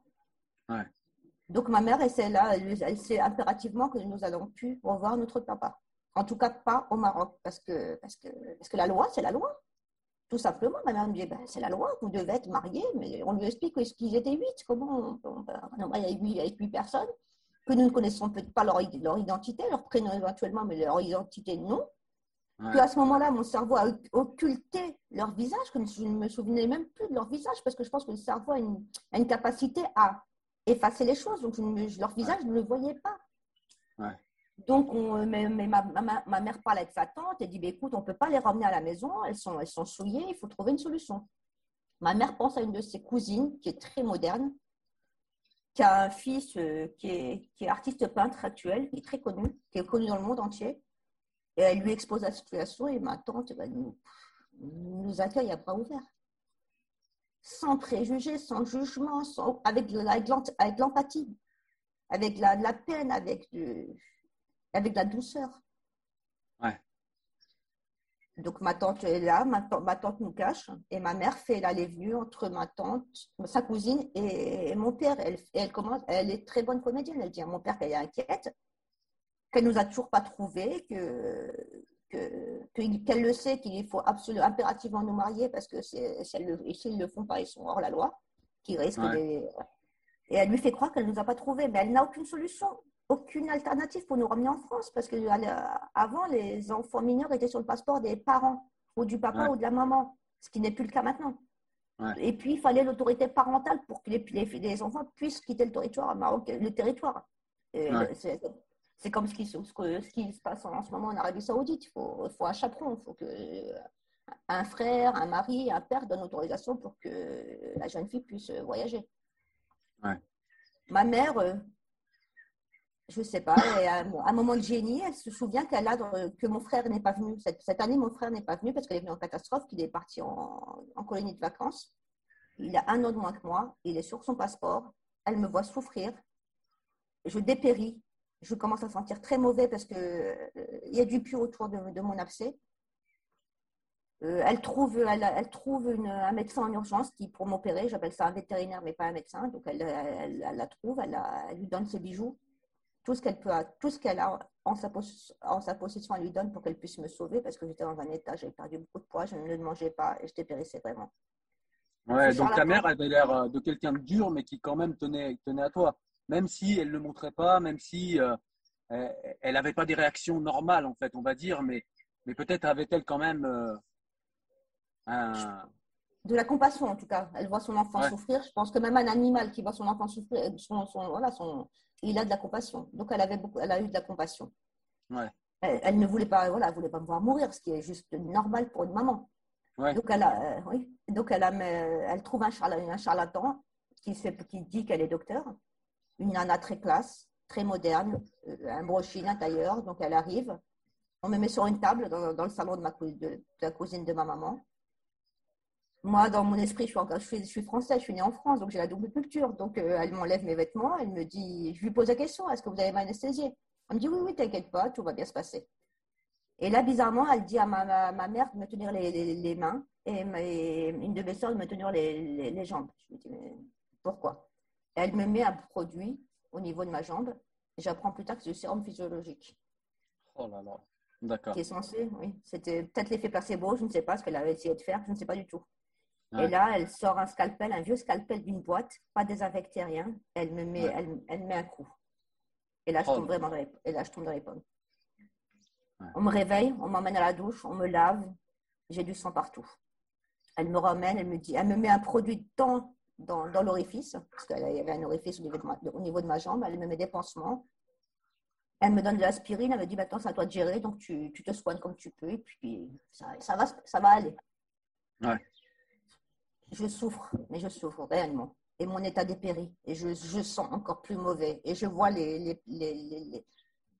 Donc ma mère, elle sait là, elle, elle sait impérativement que nous allons plus revoir notre papa. En tout cas, pas au Maroc, parce que, parce que, parce que la loi, c'est la loi. Tout simplement, ma mère me dit, ben, c'est la loi, vous devez être mariés, mais on lui explique qu'ils étaient huit. Comment on, on- on- il y a huit, avec huit personnes que nous ne connaissons peut-être pas leur, leur identité, leur prénom éventuellement, mais leur identité, non. Ouais. Que à ce moment-là, mon cerveau a occulté leur visage, que je ne me souvenais même plus de leur visage, parce que je pense que le cerveau a une, a une capacité à effacer les choses. Donc, je ne me- je- leur visage, je ne le voyais pas. Ouais. Donc, on- mais, mais ma, ma- ma mère parle avec sa tante et dit bah, écoute, on ne peut pas les ramener à la maison, elles sont, elles sont souillées, il faut trouver une solution. Ma mère pense à une de ses cousines qui est très moderne, qui a un fils euh, qui, est, qui est artiste peintre actuel, qui est très connu, qui est connu dans le monde entier. Et elle lui expose la situation et ma tante bah, nous, nous accueille à bras ouverts. Sans préjugés, sans jugement, sans, avec de la- avec l'empathie, avec la, de la peine, avec, du- avec de la douceur. Ouais. Donc ma tante est là, ma, tan- ma tante nous cache et ma mère fait l'aller-venue entre ma tante, sa cousine et, et mon père. Elle, et elle commence, elle est très bonne comédienne. Elle dit à mon père qu'elle est inquiète, qu'elle nous a toujours pas trouvé, que qu'elle le sait qu'il faut absolument, impérativement nous marier parce que s'ils ne le font pas, ils sont hors la loi, qui risquent Et elle lui fait croire qu'elle ne nous a pas trouvés, mais elle n'a aucune solution, aucune alternative pour nous ramener en France parce que avant, les enfants mineurs étaient sur le passeport des parents ou du papa ou de la maman, ce qui n'est plus le cas maintenant. Et puis, il fallait l'autorité parentale pour que les, les, enfants puissent quitter le territoire, le territoire. C'est comme ce qui, ce, qui, se passe en ce moment en Arabie Saoudite. Il faut, faut, un chaperon, il faut que un frère, un mari, un père donnent autorisation pour que la jeune fille puisse voyager. Ma mère, euh, je ne sais pas, à un moment de génie, elle se souvient qu'elle a, que mon frère n'est pas venu. Cette, année, mon frère n'est pas venu parce qu'il est venu en catastrophe, qu'il est parti en, en, colonie de vacances. Il a un an de moins que moi, il est sur son passeport. Elle me voit souffrir. Je dépéris je commence à sentir très mauvais parce qu'il euh, y a du puits autour de, mon abcès. Euh, elle trouve, elle, trouve un médecin en urgence qui pour m'opérer, j'appelle ça un vétérinaire mais pas un médecin, donc elle, la trouve, elle, lui donne ses bijoux, tout ce qu'elle peut, tout ce qu'elle a en sa, en sa, possession, elle lui donne pour qu'elle puisse me sauver parce que j'étais dans un état, j'avais perdu beaucoup de poids, je ne mangeais pas et je dépérissais vraiment. Ouais, donc ta mère avait l'air euh, de quelqu'un de dur mais qui quand même tenait, tenait à toi même si elle ne le montrait pas, même si euh, elle n'avait pas des réactions normales, en fait, on va dire, mais, mais peut-être avait-elle quand même euh, un... De la compassion, en tout cas. Elle voit son enfant souffrir. Je pense que même un animal qui voit son enfant souffrir, son, voilà, son, il a de la compassion. Donc, elle, avait beaucoup, elle a eu de la compassion. Ouais. Elle, ne voulait pas, voilà, voulait pas me voir mourir, ce qui est juste normal pour une maman. Donc, elle, a, euh, oui. Donc elle, a, elle trouve un, un charlatan qui dit qu'elle est docteur une nana très classe, très moderne, euh, un brochine, un tailleur. Donc elle arrive. On me met sur une table dans, le salon de, ma, la cousine de ma maman. Moi, dans mon esprit, je suis, française, je suis née en France, donc j'ai la double culture. Donc euh, elle m'enlève mes vêtements, elle me dit, je lui pose la question, est-ce que vous avez m'anesthésier Elle me dit, oui, oui, t'inquiète pas, tout va bien se passer. Et là, bizarrement, elle dit à ma, mère de me tenir les, mains et, une de mes soeurs de me tenir les, les jambes. Je me dis, mais pourquoi? Elle me met un produit au niveau de ma jambe. J'apprends plus tard que c'est du sérum physiologique. Oh là là, d'accord. Qui est censé, oui. C'était peut-être l'effet placebo, je ne sais pas ce qu'elle avait essayé de faire, je ne sais pas du tout. Et là, elle sort un scalpel, un vieux scalpel d'une boîte, pas désinfecté, rien. Elle me met, elle, elle, met un coup. Et là, je oh tombe vraiment dans les, et là, je tombe dans les pommes. On me réveille, on m'emmène à la douche, on me lave, j'ai du sang partout. Elle me ramène, elle me dit, elle me met un produit dans dans, dans l'orifice, parce qu'il y avait un orifice au niveau, de ma, au niveau de ma jambe. Elle me met des pansements. Elle me donne de l'aspirine. Elle me dit maintenant, c'est à toi de gérer, donc tu, tu, te soignes comme tu peux, et puis ça, ça, va, ça va aller. Ouais. Je souffre, mais je souffre réellement. Et mon état dépérit. Et je, je sens encore plus mauvais. Et je vois les, les, les,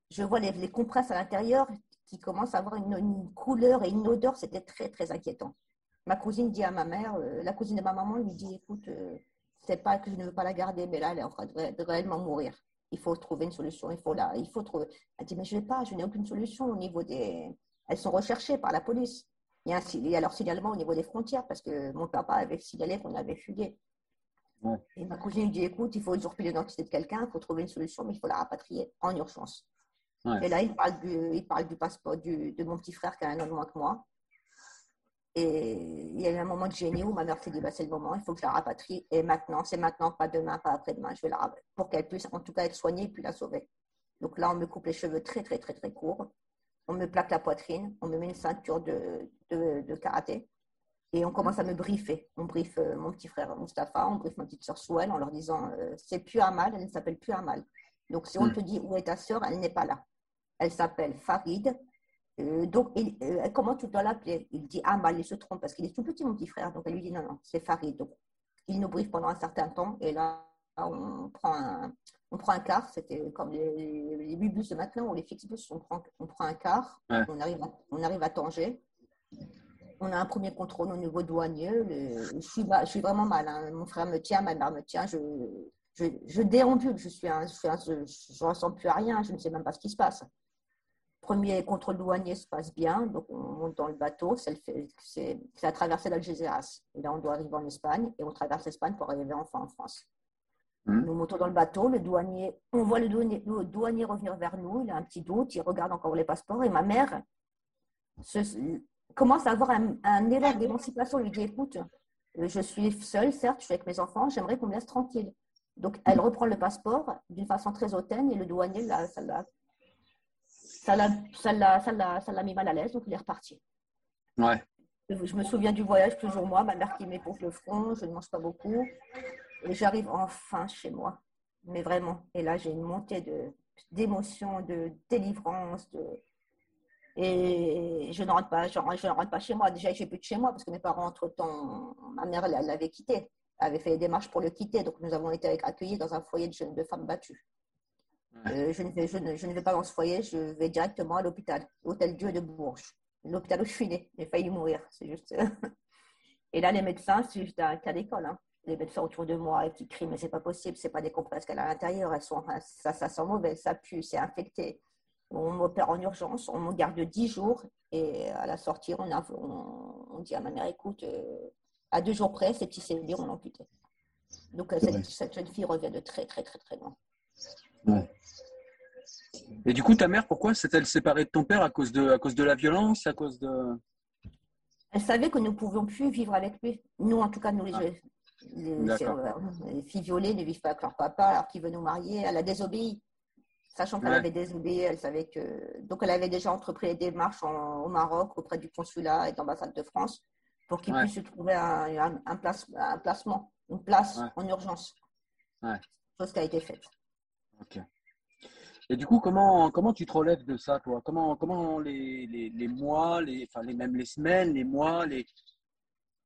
je vois les, les compresses à l'intérieur qui commencent à avoir une, une couleur et une odeur. C'était très, très inquiétant ma cousine dit à ma mère, euh, la cousine de ma maman lui dit, écoute, euh, c'est pas que je ne veux pas la garder, mais là, elle est en train de, réellement mourir. Il faut trouver une solution. Il faut là, il faut trouver. Elle dit, mais je ne vais pas, je n'ai aucune solution au niveau des. Elles sont recherchées par la police. Il y a, il y a leur signalement au niveau des frontières parce que mon papa avait signalé qu'on avait fugué. Et ma cousine lui dit, écoute, il faut usurper l'identité de quelqu'un, il faut trouver une solution, mais il faut la rapatrier en urgence. Et là, il parle du, il parle du passeport du, de mon petit frère qui a un an de moins que moi. Et il y a eu un moment de génie où ma mère s'est dit bah, c'est le moment, il faut que je la rapatrie. Et maintenant, c'est maintenant, pas demain, pas après-demain, je vais la pour qu'elle puisse en tout cas être soignée et puis la sauver. Donc là, on me coupe les cheveux très, très, très, très courts. On me plaque la poitrine, on me met une ceinture de, de, karaté et on commence à me briefer. On briefe euh, mon petit frère Mustapha, on briefe ma petite soeur Souel en leur disant euh, c'est plus Amal, elle ne s'appelle plus Amal. Donc si on hmm. te dit où est ta soeur, elle n'est pas là. Elle s'appelle Farid, euh, donc, euh, comment tu dois l'appeler? Il dit Ah, mal, il se trompe parce qu'il est tout petit, mon petit frère. Donc, elle lui dit Non, non, c'est Farid. Donc, il nous briefe pendant un certain temps et là, on prend un, on prend un car. C'était comme les, les, bus de maintenant ou les Fixbus. On prend, on prend un car, on, arrive à, on arrive à Tanger. On a un premier contrôle au niveau douanier. je, suis, je suis vraiment mal. Hein. Mon frère me tient, ma mère me tient. Je, je, je déambule. Je suis je ne ressens plus à rien. Je ne sais même pas ce qui se passe premier contrôle douanier se passe bien, donc on monte dans le bateau, c'est la traversée d'Algeciras. Et là, on doit arriver en Espagne et on traverse l'Espagne pour arriver enfin en France. Mmh. Nous montons dans le bateau, le douanier, on voit le douanier, le douanier, revenir vers nous, il a un petit doute, il regarde encore les passeports et ma mère, se- commence à avoir un, un élan d'émancipation, lui dit écoute, je suis seule, certes, je suis avec mes enfants, j'aimerais qu'on me laisse tranquille. Donc, elle reprend le passeport d'une façon très hautaine et le douanier, là, ça l'a ça l'a- ça l'a- ça l'a- ça l'a mis mal à l'aise, donc il est reparti. Ouais. Je me souviien du voyage, toujours moi, ma mère qui m'épouse le front, je ne mange pas beaucoup. Et j'arrive enfin chez moi, mais vraiment. Et là, j'ai une montée de- d'émotion, de délivrance. De... Et je ne rentre pas, je, je ne rentre pas chez moi. Déjà, j'ai plus de chez moi parce que mes parents, entre-temps, ma mère l'avait quitté, avait fait les démarches pour le quitter. Donc, nous avons été accueillis dans un foyer de, jeunes- de femmes battues. Euh, je, ne vais, je, ne, je ne vais pas dans ce foyer, je vais directement à l'hôpital, Hôtel Dieu de Bourges. L'hôpital où je suis née. J'ai failli mourir. C'est juste. Et là, les médecins, c'est juste un cas d'école. hein. Les médecins autour de moi qui crient, mais c'est pas possible, c'est pas des compresses qu'elle a à l'intérieur, elles sont, enfin, ça, ça sent mauvais, ça pue, c'est infecté. On m'opère en urgence, on me garde 10 jours et à la sortie, on, a- on, on dit à ma mère, écoute, euh, à deux jours près, ces petits cellules, on l'a amputé. Donc, euh, cette, cette jeune fille revient de très, très, très, très loin. Et du coup, ta mère, pourquoi s'est-elle séparée de ton père? À cause de, à cause de la violence, à cause de. Elle savait que nous ne pouvions plus vivre avec lui. Nous, en tout cas, nous, les, Ah. les- euh, les filles violées ne vivent pas avec leur papa alors qu'il veut nous marier. Elle a désobéi. Sachant qu'elle Ouais. avait désobéi, elle savait que. Donc, elle avait déjà entrepris les démarches en- au Maroc auprès du consulat et de l'ambassade de France pour qu'il Ouais. puisse se trouver un, un- un place- un placement, une place Ouais. en urgence. Chose qui a été faite. Et du coup, comment, comment tu te relèves de ça, toi? Comment, comment les, les, les mois, les, enfin, les, même les semaines, les mois, les...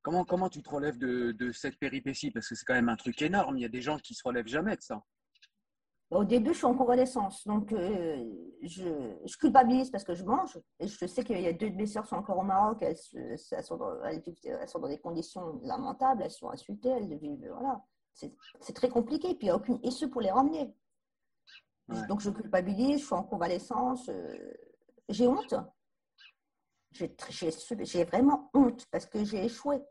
Comment, comment tu te relèves de, de cette péripétie? Parce que c'est quand même un truc énorme. Il y a des gens qui se relèvent jamais de ça. Au début, je suis en convalescence, donc euh, je, culpabilise parce que je mange. Et je sais qu'il y a deux de mes sœurs sont encore au Maroc, elles, elles sont, dans, elles sont dans des conditions lamentables, elles sont insultées, elles vivent. Voilà. C'est très compliqué, puis il n'y a aucune issue pour les ramener. Ouais. Donc je culpabilise, je suis en convalescence, euh, j'ai honte. J'ai vraiment honte parce que j'ai échoué.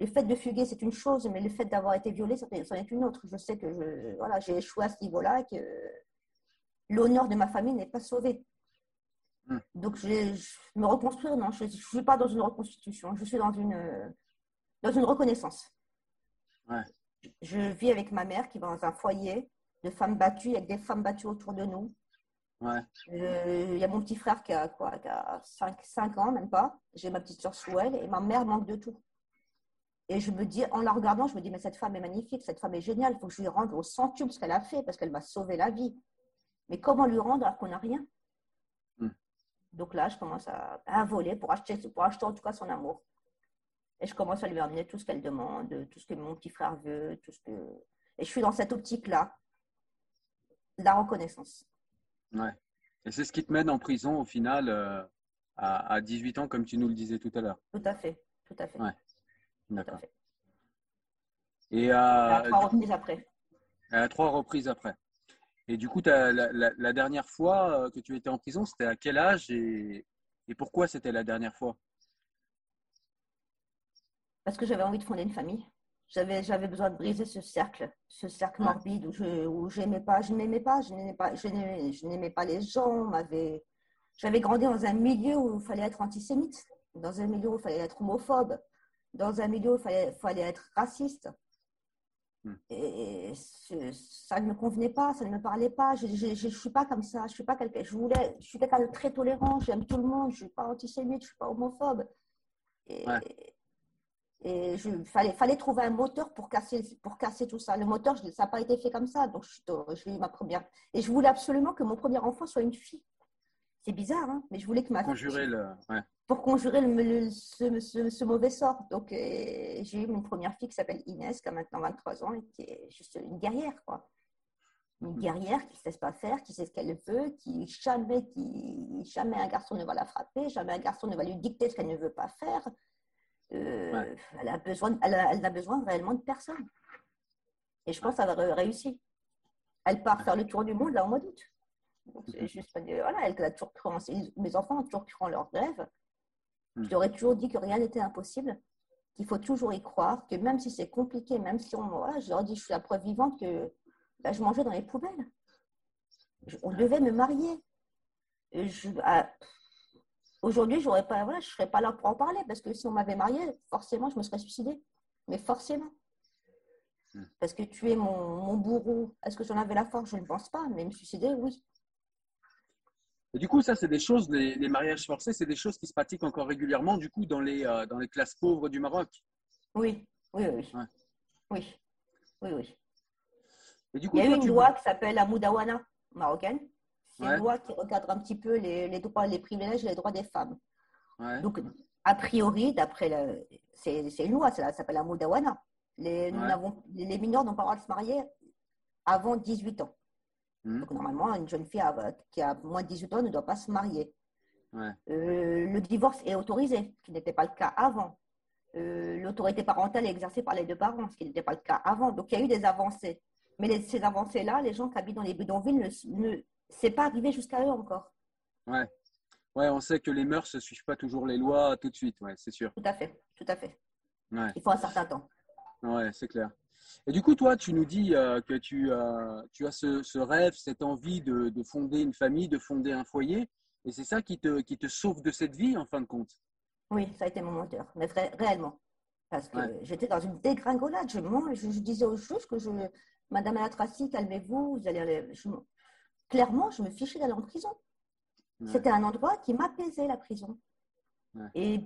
Le fait de fuguer, c'est une chose, mais le fait d'avoir été violée, c'en est une autre. Je sais que je- voilà, j'ai échoué à ce niveau-là et que l'honneur de ma famille n'est pas sauvé. Hmm. Donc, je, je- me reconstruire, non, je ne suis pas dans une reconstitution, je suis dans une, dans une reconnaissance. Ouais. Je vis avec ma mère qui va dans un foyer de femmes battues, avec des femmes battues autour de nous. Ouais. Euh, Il y a mon petit frère qui a quoi, qui a 5, ans, même pas. J'ai ma petite soeur sous elle et ma mère manque de tout. Et je me dis, en la regardant, je me dis, mais cette femme est magnifique, cette femme est géniale, il faut que je lui rende au centuple ce qu'elle a fait parce qu'elle m'a sauvé la vie. Mais comment lui rendre alors qu'on n'a rien? Hmm. Donc là, je commence à, à voler pour acheter, pour acheter en tout cas son amour. Et je commence à lui amener tout ce qu'elle demande, tout ce que mon petit frère veut, tout ce que. Et je suis dans cette optique-là, la reconnaissance. Ouais. Et c'est ce qui te mène en prison au final euh, à, à 18 ans, comme tu nous le disais tout à l'heure. Tout à fait, tout à fait. Ouais. D'accord. fait. Et À euh, trois reprises après. à trois reprises après. Et du coup, la- la dernière fois euh, que tu étais en prison, c'était à quel âge et, et pourquoi c'était la dernière fois? Parce que j'avais envie de fonder une famille. J'avais, j'avais besoin de briser ce cercle, ce cercle morbide où je où j'aimais pas, je n'aimais pas, je n'aimais pas, je n'aimais, je n'aimais pas les gens. m'avait- J'avais grandi dans un milieu où il fallait être antisémite, dans un milieu où il fallait être homophobe, dans un milieu où il fallait, fallait être raciste. Hmm. Et ce- ça ne me convenait pas, ça ne me parlait pas. Je ne suis pas comme ça. Je suis pas quelqu'un. Je voulais. Je suis quelqu'un de très tolérant. J'aime tout le monde. Je suis pas antisémite. Je suis pas homophobe. Et, Ouais. Et je fallait fallait trouver un moteur pour casser pour casser tout ça. Le moteur, je- ça n'a pas été fait comme ça. Donc je, je eu ma première. Et je voulais absolument que mon premier enfant soit une fille. C'est bizarre, hein mais je voulais que ma Conjurer le. Ouais. pour conjurer le, le- ce, ce- ce mauvais sort. Donc, euh, j'ai eu une première fille qui s'appelle Inès, qui a maintenant 23 ans et qui est juste une guerrière, quoi. Une guerrière qui ne laisse pas faire, qui sait ce qu'elle veut, qui jamais, qui jamais un garçon ne va la frapper, jamais un garçon ne va lui dicter ce qu'elle ne veut pas faire. Euh, Ouais. elle, a besoin, elle, a, elle n'a besoin réellement de personne. Et je pense qu'elle va réussir. Elle part faire le tour du monde là au mois d'août. Juste de- voilà, elle a toujours cru en mes enfants ont toujours cru en leurs rêves. Je leur ai toujours dit que rien n'était impossible, qu'il faut toujours y croire, que même si c'est compliqué, même si on. Voilà, je leur ai dit, je suis la preuve vivante que je mangeais dans les poubelles. Je- on devait me marier. Je- à- aujourd'hui, j'aurais pas, voilà, je ne serais pas là pour en parler parce que si on m'avait mariée, forcément, je me serais suicidée. Mais forcément. Hmm. Parce que tuer mon, mon bourreau, est-ce que j'en avais la force? Je ne pense pas, mais me suicider, oui. Et du coup, ça, c'est des choses, les, les mariages forcés, c'est des choses qui se pratiquent encore régulièrement, du coup, dans les, euh, dans les classes pauvres du Maroc? Oui, oui, oui. Ouais. Oui, oui, oui. Et du coup, Il y a toi, une tu- loi qui s'appelle la Moudawana marocaine. C'est Ouais. une loi qui recadre un petit peu les, les droits, les privilèges et les droits des femmes. Ouais. Donc, a priori, d'après. C'est c'est une loi, ça s'appelle la Moudawana. Les, nous mineurs n'ont pas le droit de se marier avant 18 ans. Mhm. Donc, normalement, une jeune fille qui a moins de 18 ans ne doit pas se marier. Ouais. Euh, le divorce est autorisé, ce qui n'était pas le cas avant. Euh, L'autorité parentale est exercée par les deux parents, ce qui n'était pas le cas avant. Donc, il y a eu des avancées. Mais les- ces avancées-là, les gens qui habitent dans les bidonvilles, ne, ne c'est pas arrivé jusqu'à eux encore. Ouais. Ouais, on sait que les mœurs ne suivent pas toujours les lois tout de suite, ouais, c'est sûr. Tout à fait, tout à fait. Ouais. Il faut un certain temps. Ouais, c'est clair. Et du coup, toi, tu nous dis euh, que tu, euh, tu as ce, ce rêve, cette envie de, de fonder une famille, de fonder un foyer. Et c'est ça qui te, qui te sauve de cette vie, en fin de compte? Oui, ça a été mon moteur, mais vrai- réellement. Parce que Ouais. j'étais dans une dégringolade. Je, je, je disais aux juges que je, Madame Alatraci, calmez-vous, vous allez aller. je clairement, je me fichais d'aller en prison. Ouais. C'était un endroit qui m'apaisait, la prison. Ouais. Et,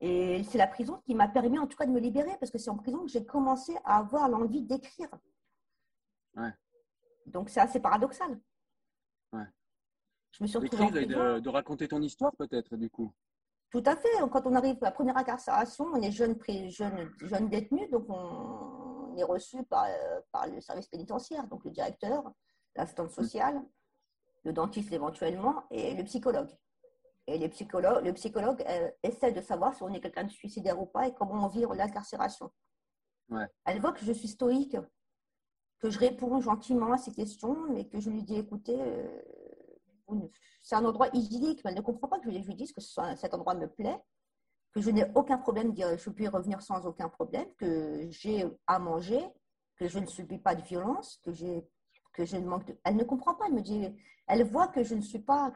et c'est la prison qui m'a permis, en tout cas, de me libérer, parce que c'est en prison que j'ai commencé à avoir l'envie d'écrire. Ouais. Donc, c'est assez paradoxal. Je me suis retrouvée de, de raconter ton histoire, peut-être, du coup. Tout à fait. Quand on arrive à la première incarcération, on est jeune, jeune, jeune détenu, donc on est reçu par, euh, par le service pénitentiaire, donc le directeur, l'assistante sociale, le dentiste éventuellement et le psychologue. Et les psychologues, le psychologue euh, essaie de savoir si on est quelqu'un de suicidaire ou pas et comment on vit l'incarcération. Ouais. Elle voit que je suis stoïque, que je réponds gentiment à ses questions, mais que je lui dis écoutez, euh, c'est un endroit idyllique, mais elle ne comprend pas que je lui dise que ce- cet endroit me plaît, que je n'ai aucun problème, je peux y revenir sans aucun problème, que j'ai à manger, que je ne subis pas de violence, que j'ai Elle ne comprend pas, elle me dit, elle voit que je ne suis pas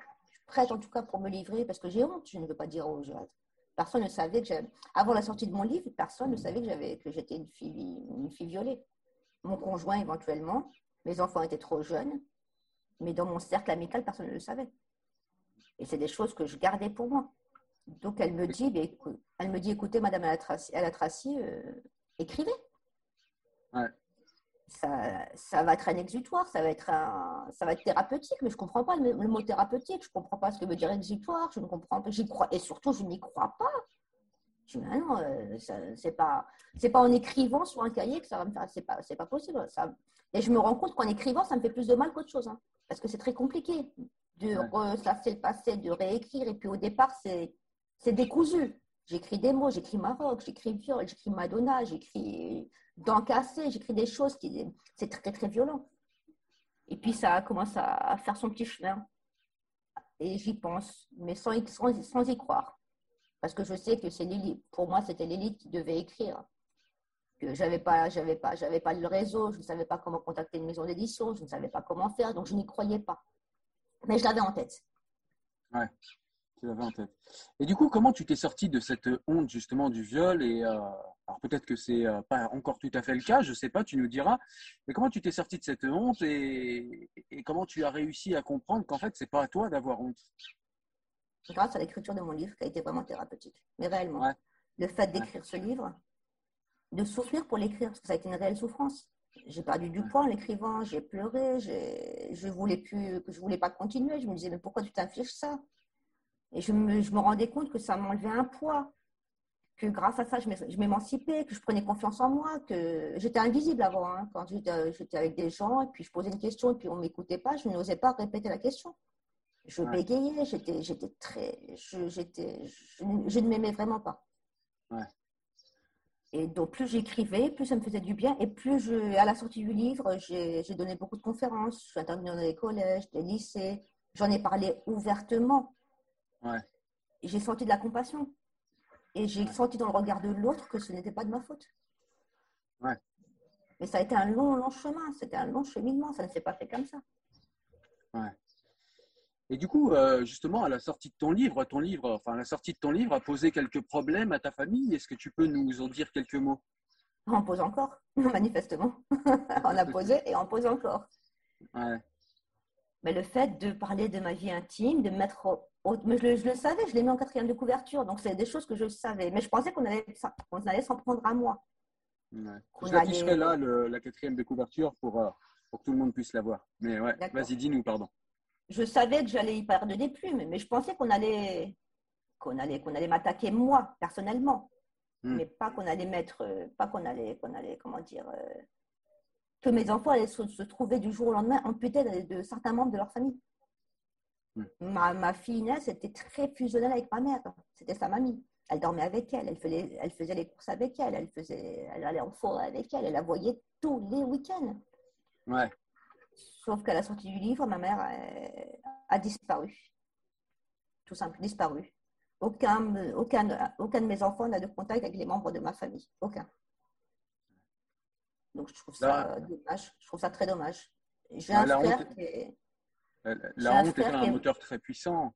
prête en tout cas pour me livrer parce que j'ai honte, je ne veux pas dire aux gens. Personne ne savait que j'avais, avant la sortie de mon livre, personne ne savait que j'avais, que j'étais une fille, une fille violée. Mon conjoint éventuellement, mes enfants étaient trop jeunes, mais dans mon cercle amical, personne ne le savait. Et c'est des choses que je gardais pour moi. Donc elle me dit, ben, elle me dit, écoutez, Madame Alatraci, Alatraci, euh, écrivez. Ouais. Ça, ça va être un exutoire, ça va être, un, ça va être thérapeutique, mais je ne comprends pas le, le mot thérapeutique, je ne comprends pas ce que veut dire exutoire, je ne comprends pas, j'y crois, et surtout, je n'y crois pas. Je dis, ah non, euh, c'est pas, c'est pas en écrivant sur un cahier que ça va me faire, c'est pas, c'est pas possible. Ça, et je me rends compte qu'en écrivant, ça me fait plus de mal qu'autre chose, hein, parce que c'est très compliqué de ressasser le passé, de réécrire, et puis au départ, c'est, c'est décousu. J'écris des mots, j'écris Maroc, j'écris viol, j'écris Madonna, j'écris dents cassées, j'écris des choses qui, c'est très, très violent. Et puis ça commence à, faire son petit chemin. Et j'y pense, mais sans, y- croire. Parce que je sais que c'est l'élite. Pour moi, c'était l'élite qui devait écrire. Que j'avais pas, j'avais pas, j'avais pas le réseau, je ne savais pas comment contacter une maison d'édition, je ne savais pas comment faire, donc je n'y croyais pas. Mais je l'avais en tête. Tu l'avais en tête. Et du coup, comment tu t'es sorti de cette honte justement du viol et euh, alors peut-être que c'est euh, pas encore tout à fait le cas, je sais pas, tu nous diras. Mais comment tu t'es sorti de cette honte et, et comment tu as réussi à comprendre qu'en fait c'est pas à toi d'avoir honte? grâce à l'écriture de mon livre qui a été vraiment thérapeutique. Mais réellement, Ouais. le fait d'écrire ce livre, de souffrir pour l'écrire, parce que ça a été une réelle souffrance. J'ai perdu du poids en l'écrivant, j'ai pleuré, je voulais plus, que je voulais pas continuer. Je me disais, mais pourquoi tu t'infliges ça? Et je me, je me rendais compte que ça m'enlevait un poids, que grâce à ça, je m'é- je m'émancipais, que je prenais confiance en moi, que j'étais invisible avant. hein. Quand j'étais j'étais avec des gens, et puis je posais une question, et puis on m'écoutait pas, je n'osais pas répéter la question. Je Ouais. bégayais, j'étais, j'étais très, je, j'étais, je, ne- je ne m'aimais vraiment pas. Ouais. Et donc plus j'écrivais, plus ça me faisait du bien, et plus je, à la sortie du livre, j'ai, donné beaucoup de conférences, je suis intervenue dans des collèges, des lycées, j'en ai parlé ouvertement. Ouais. J'ai senti de la compassion, et j'ai senti dans le regard de l'autre que ce n'était pas de ma faute. Ouais. Mais ça a été un long, long chemin, c'était un long cheminement, ça ne s'est pas fait comme ça. Et du coup, euh, justement, à la sortie de ton livre, ton livre, enfin, la sortie de ton livre a posé quelques problèmes à ta famille. Est-ce que tu peux nous en dire quelques mots? On pose encore, manifestement. on a posé et on pose encore. Ouais. Mais le fait de parler de ma vie intime, de mettre. Au... Mais je, le, je le savais, je l'ai mis en quatrième de couverture. Donc, c'est des choses que je savais. Mais je pensais qu'on allait, qu'on allait s'en prendre à moi. Ouais. Je l'afficherai allait- là, le- la quatrième de couverture, pour, euh, pour que tout le monde puisse la voir. Mais ouais, vas-y, dis-nous, pardon. je savais que j'allais y perdre des plumes, mais je pensais qu'on allait, qu'on allait, qu'on allait m'attaquer moi personnellement, Hmm. mais pas qu'on allait mettre, euh, pas qu'on allait, qu'on allait, comment dire, euh, que mes enfants allaient se, se trouver du jour au lendemain amputés de, de certains membres de leur famille. Hmm. Ma, ma fille Inès était très fusionnelle avec ma mère. C'était sa mamie. Elle dormait avec elle, elle faisait, elle faisait les courses avec elle, elle, faisait, elle allait en forêt avec elle, elle la voyait tous les week-ends. Ouais, Sauf qu'à la sortie du livre, ma mère euh, a disparu. Tout simple, disparu. Aucun, aucun, aucun de mes enfants n'a de contact avec les membres de ma famille. Aucun. Donc je trouve ça dommage. Je trouve ça très dommage. J'ai un frère honte- qui est. la, J'ai la honte est un moteur très puissant.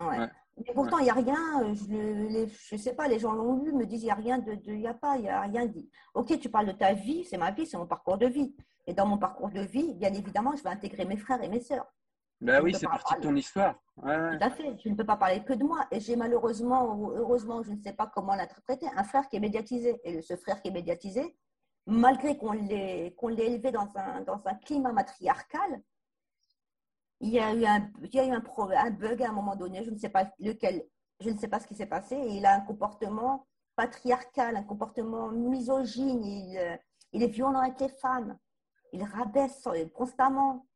Ouais. Ouais. Mais pourtant, il n'y a rien, euh, je ne je sais pas, les gens l'ont lu, me disent, il n'y a rien de, il y a pas, il n'y a rien dit. Ok, tu parles de ta vie, c'est ma vie, c'est mon parcours de vie. Et dans mon parcours de vie, bien évidemment, je vais intégrer mes frères et mes sœurs. Je oui, c'est pas parti de ton histoire. Ouais, ouais. Tout à fait. Je ne peux pas parler que de moi. Et j'ai malheureusement, ou heureusement, je ne sais pas comment l'interpréter, un frère qui est médiatisé. Et ce frère qui est médiatisé, malgré qu'on l'ait qu'on l'ait élevé dans un, dans un climat matriarcal, il y a eu, un, il y a eu un, pro- un bug à un moment donné, je ne sais pas lequel, je ne sais pas ce qui s'est passé. Et il a un comportement patriarcal, un comportement misogyne. Il, euh, il est violent avec les femmes. Il rabaisse constamment.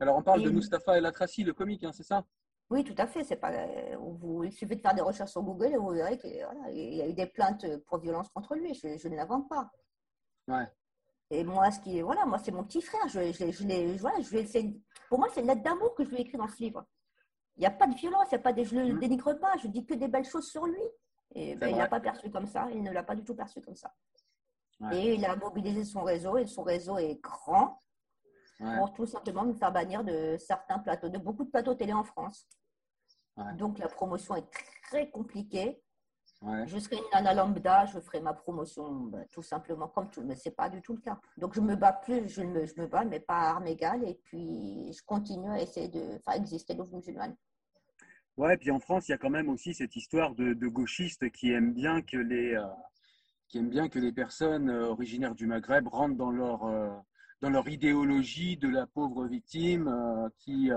Alors, on parle de Et- Mustapha El Atrassi, le comique, hein, c'est ça? Oui, tout à fait. C'est pas, euh, vous, il suffit de faire des recherches sur Google et vous verrez qu'il y a eu des plaintes pour violence contre lui. Je, je ne l'invente pas. Ouais. Et moi, ce qui voilà, moi, c'est mon petit frère. Je, je, voilà, je pour moi, c'est une lettre d'amour que je lui ai écrite dans ce livre. Il n'y a pas de violence, il y a pas de, je ne le Mhm. dénigre pas. Je dis que des belles choses sur lui. Et ben, il n'a pas perçu comme ça. Il ne l'a pas du tout perçu comme ça. Ouais. Et il a mobilisé son réseau et son réseau est grand Ouais. pour tout simplement me faire bannir de certains plateaux, de beaucoup de plateaux télé en France. Ouais. Donc la promotion est très compliquée. Ouais. Je serai une nana lambda, je ferai ma promotion bah, tout simplement comme tout, mais ce n'est pas du tout le cas. Donc je me bats plus, je me, je me bats, mais pas à armes égales, et puis je continue à essayer de faire exister l'ouvre musulmane. Ouais, puis en France, il y a quand même aussi cette histoire de, de gauchistes qui aiment bien que les, euh, qui aiment bien que les personnes euh, originaires du Maghreb rentrent dans leur, euh, dans leur idéologie de la pauvre victime euh, qui,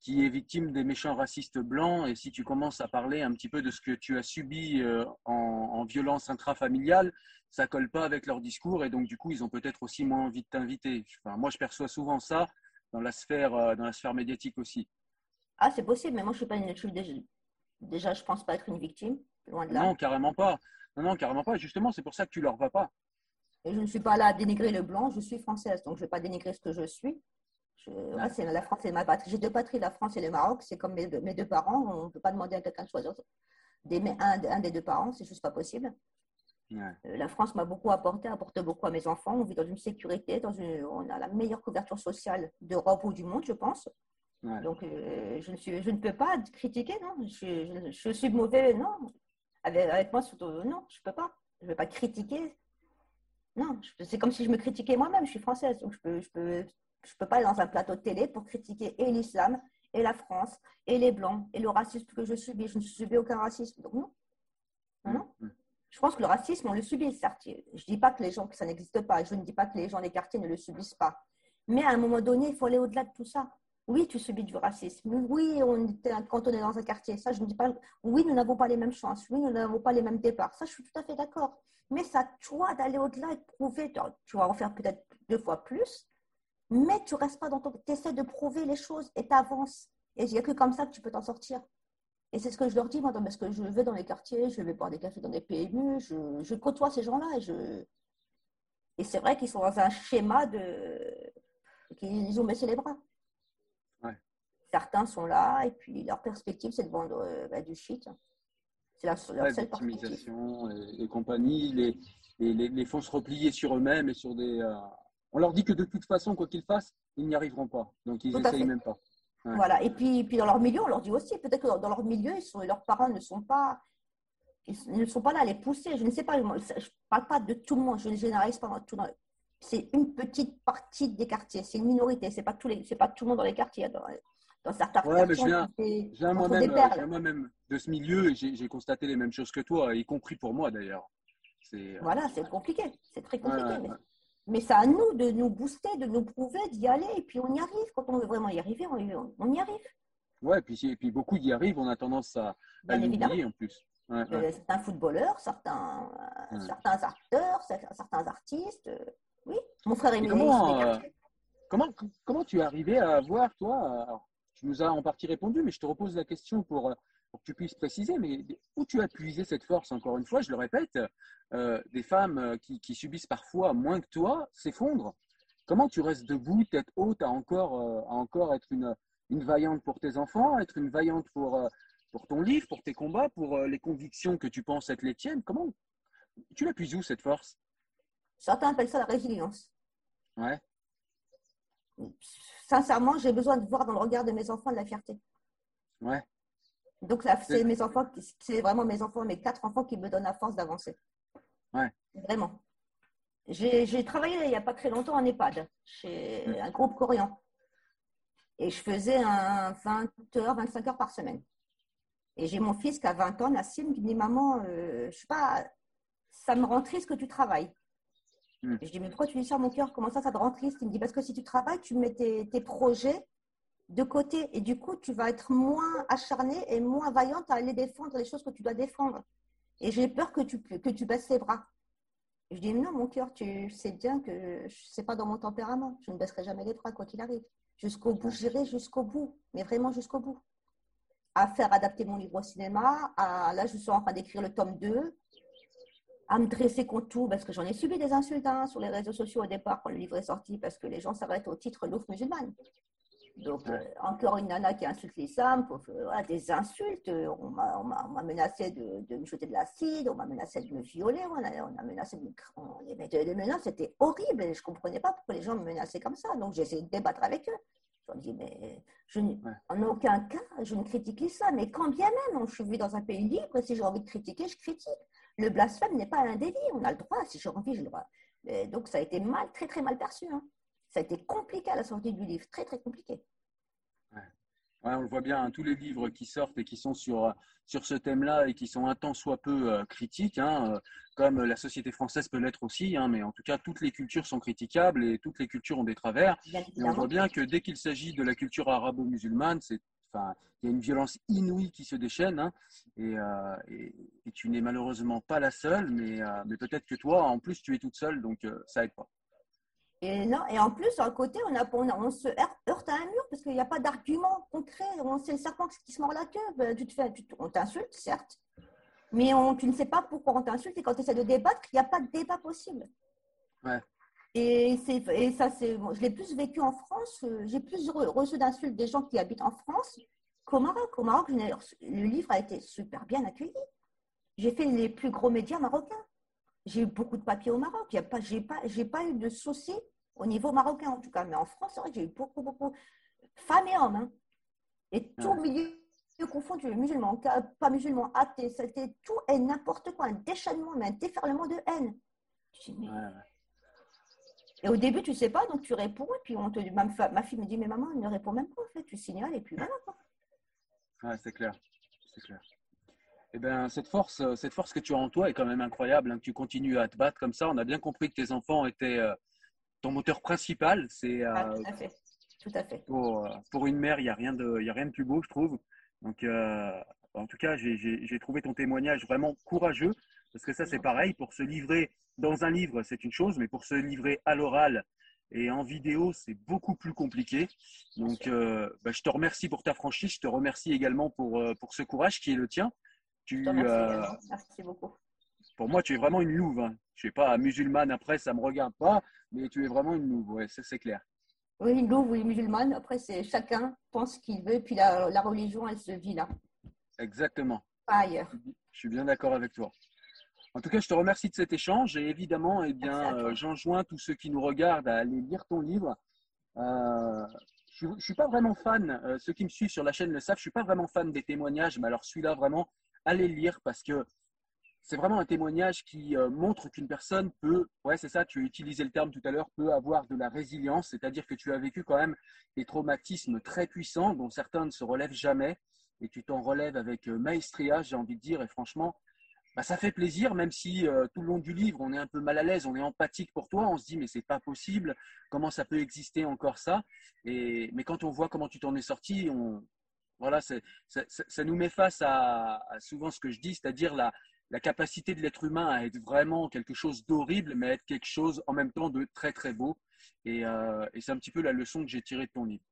qui est victime des méchants racistes blancs. Et si tu commences à parler un petit peu de ce que tu as subi euh, en, en violence intrafamiliale, ça colle pas avec leur discours et donc du coup, ils ont peut-être aussi moins envie de t'inviter. Enfin, moi, je perçois souvent ça dans la sphère, euh, dans la sphère médiatique aussi. Ah, c'est possible, mais moi je suis pas une, je déjà, déjà, je pense pas être une victime, loin de là. Non, carrément pas. Non, non, carrément pas. Justement, c'est pour ça que tu leur vas pas. Et je ne suis pas là à dénigrer le blanc, je suis française, donc je ne vais pas dénigrer ce que je suis. Je, voilà, c'est la France, c'est ma patrie. J'ai deux patries, la France et le Maroc. C'est comme mes deux, mes deux parents. On ne peut pas demander à quelqu'un de choisir d'aimer un, un des deux parents, c'est juste pas possible. Ouais. Euh, La France m'a beaucoup apporté, apporte beaucoup à mes enfants. On vit dans une sécurité, dans une, on a la meilleure couverture sociale d'Europe ou du monde, je pense. Ouais. Donc, euh, je, ne suis, je ne peux pas critiquer, non. Je, je, je suis mauvais, non. Avec, avec moi, surtout, non, je ne peux pas. Je ne vais pas critiquer. Non, c'est comme si je me critiquais moi-même. Je suis française, donc je peux, je peux, je peux pas aller dans un plateau de télé pour critiquer et l'islam, et la France, et les blancs, et le racisme que je subis. Je ne subis aucun racisme, donc non. Non, non. Mm. Je pense que le racisme, on le subit, certes. Je ne dis pas que les gens, que ça n'existe pas. Je ne dis pas que les gens des quartiers ne le subissent pas. Mais à un moment donné, il faut aller au-delà de tout ça. Oui, tu subis du racisme. Oui, on était, quand on est dans un quartier, ça, je ne dis pas. Oui, nous n'avons pas les mêmes chances. Oui, nous n'avons pas les mêmes départs. Ça, je suis tout à fait d'accord. Mais à toi d'aller au-delà et de prouver. Tu vas en faire peut-être deux fois plus, mais tu restes pas dans ton. Tu essaies de prouver les choses et tu avances. Et il n'y a que comme ça que tu peux t'en sortir. Et c'est ce que je leur dis, moi, parce que je vais dans les quartiers, je vais boire des cafés dans des PMU, je, je côtoie ces gens-là et je. Et c'est vrai qu'ils sont dans un schéma de. qu'ils ont baissé les bras. Ouais. Certains sont là et puis leur perspective, c'est de vendre euh, bah, du shit. C'est leur Ouais, seule perspective. et, et compagnie, les, les, les, les font se replier sur eux-mêmes et sur des. euh, On leur dit que de toute façon, quoi qu'ils fassent, ils n'y arrivent pas. Donc ils n'essayent même pas. Voilà. Et puis, puis dans leur milieu, on leur dit aussi, peut-être que dans leur milieu, ils sont, leurs parents ne sont pas, ils ne sont pas là à les pousser. Je ne sais pas, je ne parle pas de tout le monde, je ne généralise pas tout. C'est une petite partie des quartiers, c'est une minorité, c'est pas tous les, c'est pas tout le monde dans les quartiers. Dans, dans certains ouais, mais je viens, moi-même, de ce milieu et j'ai constaté les mêmes choses que toi, y compris pour moi d'ailleurs. Euh, voilà, c'est compliqué, c'est très compliqué. mais, mais c'est à nous de nous booster, de nous prouver, d'y aller, et puis on y arrive. Quand on veut vraiment y arriver, on, on y arrive. Ouais, puis, et puis beaucoup y arrivent, on a tendance à, à l'oublier en plus. Euh, certains footballeurs, certains, euh, certains acteurs, certains artistes. oui, mon frère est comment, comment, comment tu es arrivé à avoir, toi, tu nous as en partie répondu, mais je te repose la question pour, pour que tu puisses préciser, mais où tu as puisé cette force, encore une fois, je le répète, euh, des femmes euh, qui, subissent parfois moins que toi s'effondrent. Comment tu restes debout, tête haute, à encore, euh, à encore être une, une vaillante pour tes enfants, être une vaillante pour, pour ton livre, pour tes combats, pour les convictions que tu penses être les tiennes? Comment tu la puises où cette force? Certains appellent ça la résilience. Ouais. Sincèrement, j'ai besoin de voir dans le regard de mes enfants de la fierté. Ouais. Donc, c'est mes enfants, c'est vraiment mes enfants, mes quatre enfants qui me donnent la force d'avancer. Ouais. Vraiment. J'ai travaillé il n'y a pas très longtemps en EHPAD, chez un groupe coréen. Et je faisais un 20 heures, 25 heures par semaine. Et j'ai mon fils qui a 20 ans, Nassim, qui me dit Maman, euh, je sais pas, ça me rend triste que tu travailles. Mm. je dis Mais pourquoi tu dis ça, mon cœur? Comment ça, ça te rend triste? Il me dit Parce que si tu travailles, tu mets tes projets de côté et du coup, tu vas être moins acharnée et moins vaillante à aller défendre les choses que tu dois défendre. Et j'ai peur que tu, que tu baisses les bras. Je dis non, mon cœur, tu sais bien que ce n'est pas dans mon tempérament. Je ne baisserai jamais les bras, quoi qu'il arrive. Jusqu'au bout, j'irai jusqu'au bout, mais vraiment jusqu'au bout. À faire adapter mon livre au cinéma. À, là, je suis en train d'écrire le tome 2. À me dresser contre tout, parce que j'en ai subi des insultes hein, sur les réseaux sociaux au départ quand le livre est sorti, parce que les gens s'arrêtent au titre Louvre musulmane. Donc, euh, encore une nana qui insulte les femmes, des insultes. On m'a menacé de, me jeter de l'acide, on m'a menacé de me violer, on a, menacé de me. des menaces, c'était horrible et je ne comprenais pas pourquoi les gens me menaçaient comme ça. Donc, j'ai essayé de débattre avec eux. Je leur dis, mais je, en aucun cas, je ne critique ça. Mais quand bien même, je vis dans un pays libre, si j'ai envie de critiquer, je critique. Le blasphème n'est pas un délit, on a le droit, si j'ai envie, j'ai le droit. donc, ça a été mal, très, très mal perçu. Hein. Ça a été compliqué à la sortie du livre, très très compliqué. Ouais. on le voit bien, hein, tous les livres qui sortent et qui sont sur, sur ce thème-là et qui sont un tant soit peu euh, critiques, hein, euh, comme la société française peut l'être aussi, hein, mais en tout cas, toutes les cultures sont critiquables et toutes les cultures ont des travers. Et on voit bien que dès qu'il s'agit de la culture arabo-musulmane, c'est il y a une violence inouïe qui se déchaîne euh, et, et, tu n'es malheureusement pas la seule, mais, mais peut-être que toi, en plus, tu es toute seule, donc ça aide pas. Et, non, et en plus, à côté, on, a, on, se heurte à un mur parce qu'il n'y a pas d'argument concret. On sait le serpent qui se mord la queue. Ben, tu te fais, on t'insulte, certes, mais on, tu ne sais pas pourquoi on t'insulte. Et quand tu essaies de débattre, il n'y a pas de débat possible. Ouais. Et, et ça, c'est, je l'ai plus vécu en France. Euh, j'ai plus reçu d'insultes des gens qui habitent en France qu'au Maroc. Au Maroc, le livre a été super bien accueilli. J'ai fait les plus gros médias marocains. J'ai eu beaucoup de papiers au Maroc. Je n'ai pas, j'ai pas, pas eu de soucis au niveau marocain en tout cas. Mais en France, j'ai eu beaucoup, beaucoup, femmes et hommes. Hein. Et tout le milieu confondu, musulmans, pas musulmans, athées, c'était tout et n'importe quoi, un déchaînement, mais un déferlement de haine. Et au début, tu ne sais pas, donc tu réponds, et puis on te, ma, ma fille me dit, mais maman, elle ne répond même pas, en fait, tu signales, et puis voilà. Quoi. Ouais, c'est clair, c'est clair. Eh ben, cette force, euh, cette force que tu as en toi est quand même incroyable. Hein, que tu continues à te battre comme ça. On a bien compris que tes enfants étaient euh, ton moteur principal. C'est ah, tout à fait. Tout à fait. Pour, euh, pour une mère, il n'y a rien de, a rien de plus beau, je trouve. Donc, en tout cas, j'ai trouvé ton témoignage vraiment courageux parce que ça, c'est pareil. Pour se livrer dans un livre, c'est une chose, mais pour se livrer à l'oral et en vidéo, c'est beaucoup plus compliqué. Donc, bah, je te remercie pour ta franchise. Je te remercie également pour, pour ce courage qui est le tien. Tu, euh, merci, beaucoup. Pour moi, tu es vraiment une louve. Hein. Je ne sais pas, musulmane, après, ça ne me regarde pas, mais tu es vraiment une louve, ouais, ça c'est clair. Oui, une louve, oui, musulmane. Après, c'est chacun pense ce qu'il veut, puis la, la, religion, elle se vit là. Exactement. Pas ailleurs. Je suis bien d'accord avec toi. En tout cas, je te remercie de cet échange et évidemment, eh bien, euh, j'enjoins tous ceux qui nous regardent à aller lire ton livre. Euh, je ne suis pas vraiment fan, euh, ceux qui me suivent sur la chaîne le savent, je ne suis pas vraiment fan des témoignages, mais alors celui-là, vraiment, allez le lire parce que c'est vraiment un témoignage qui euh, montre qu'une personne peut, ouais, c'est ça, tu as utilisé le terme tout à l'heure, peut avoir de la résilience, c'est-à-dire que tu as vécu quand même des traumatismes très puissants dont certains ne se relèvent jamais et tu t'en relèves avec euh, maestria, j'ai envie de dire, et franchement, bah, ça fait plaisir, même si euh, tout le long du livre, on est un peu mal à l'aise, on est empathique pour toi, on se dit, mais c'est pas possible, comment ça peut exister encore ça? Et, Mais quand on voit comment tu t'en es sorti, on, voilà, ça, ça, nous met face à, à, souvent ce que je dis, c'est-à-dire la, la capacité de l'être humain à être vraiment quelque chose d'horrible, mais à être quelque chose en même temps de très très beau. Et, euh, et c'est un petit peu la leçon que j'ai tirée de ton livre.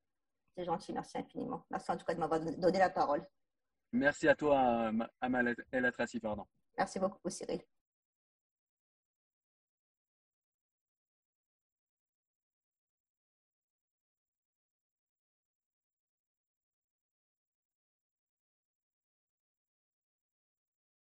C'est gentil, merci infiniment. Merci en tout cas de m'avoir donné la parole. Merci à toi, Amal El Atrassi, pardon. Merci beaucoup, Cyril.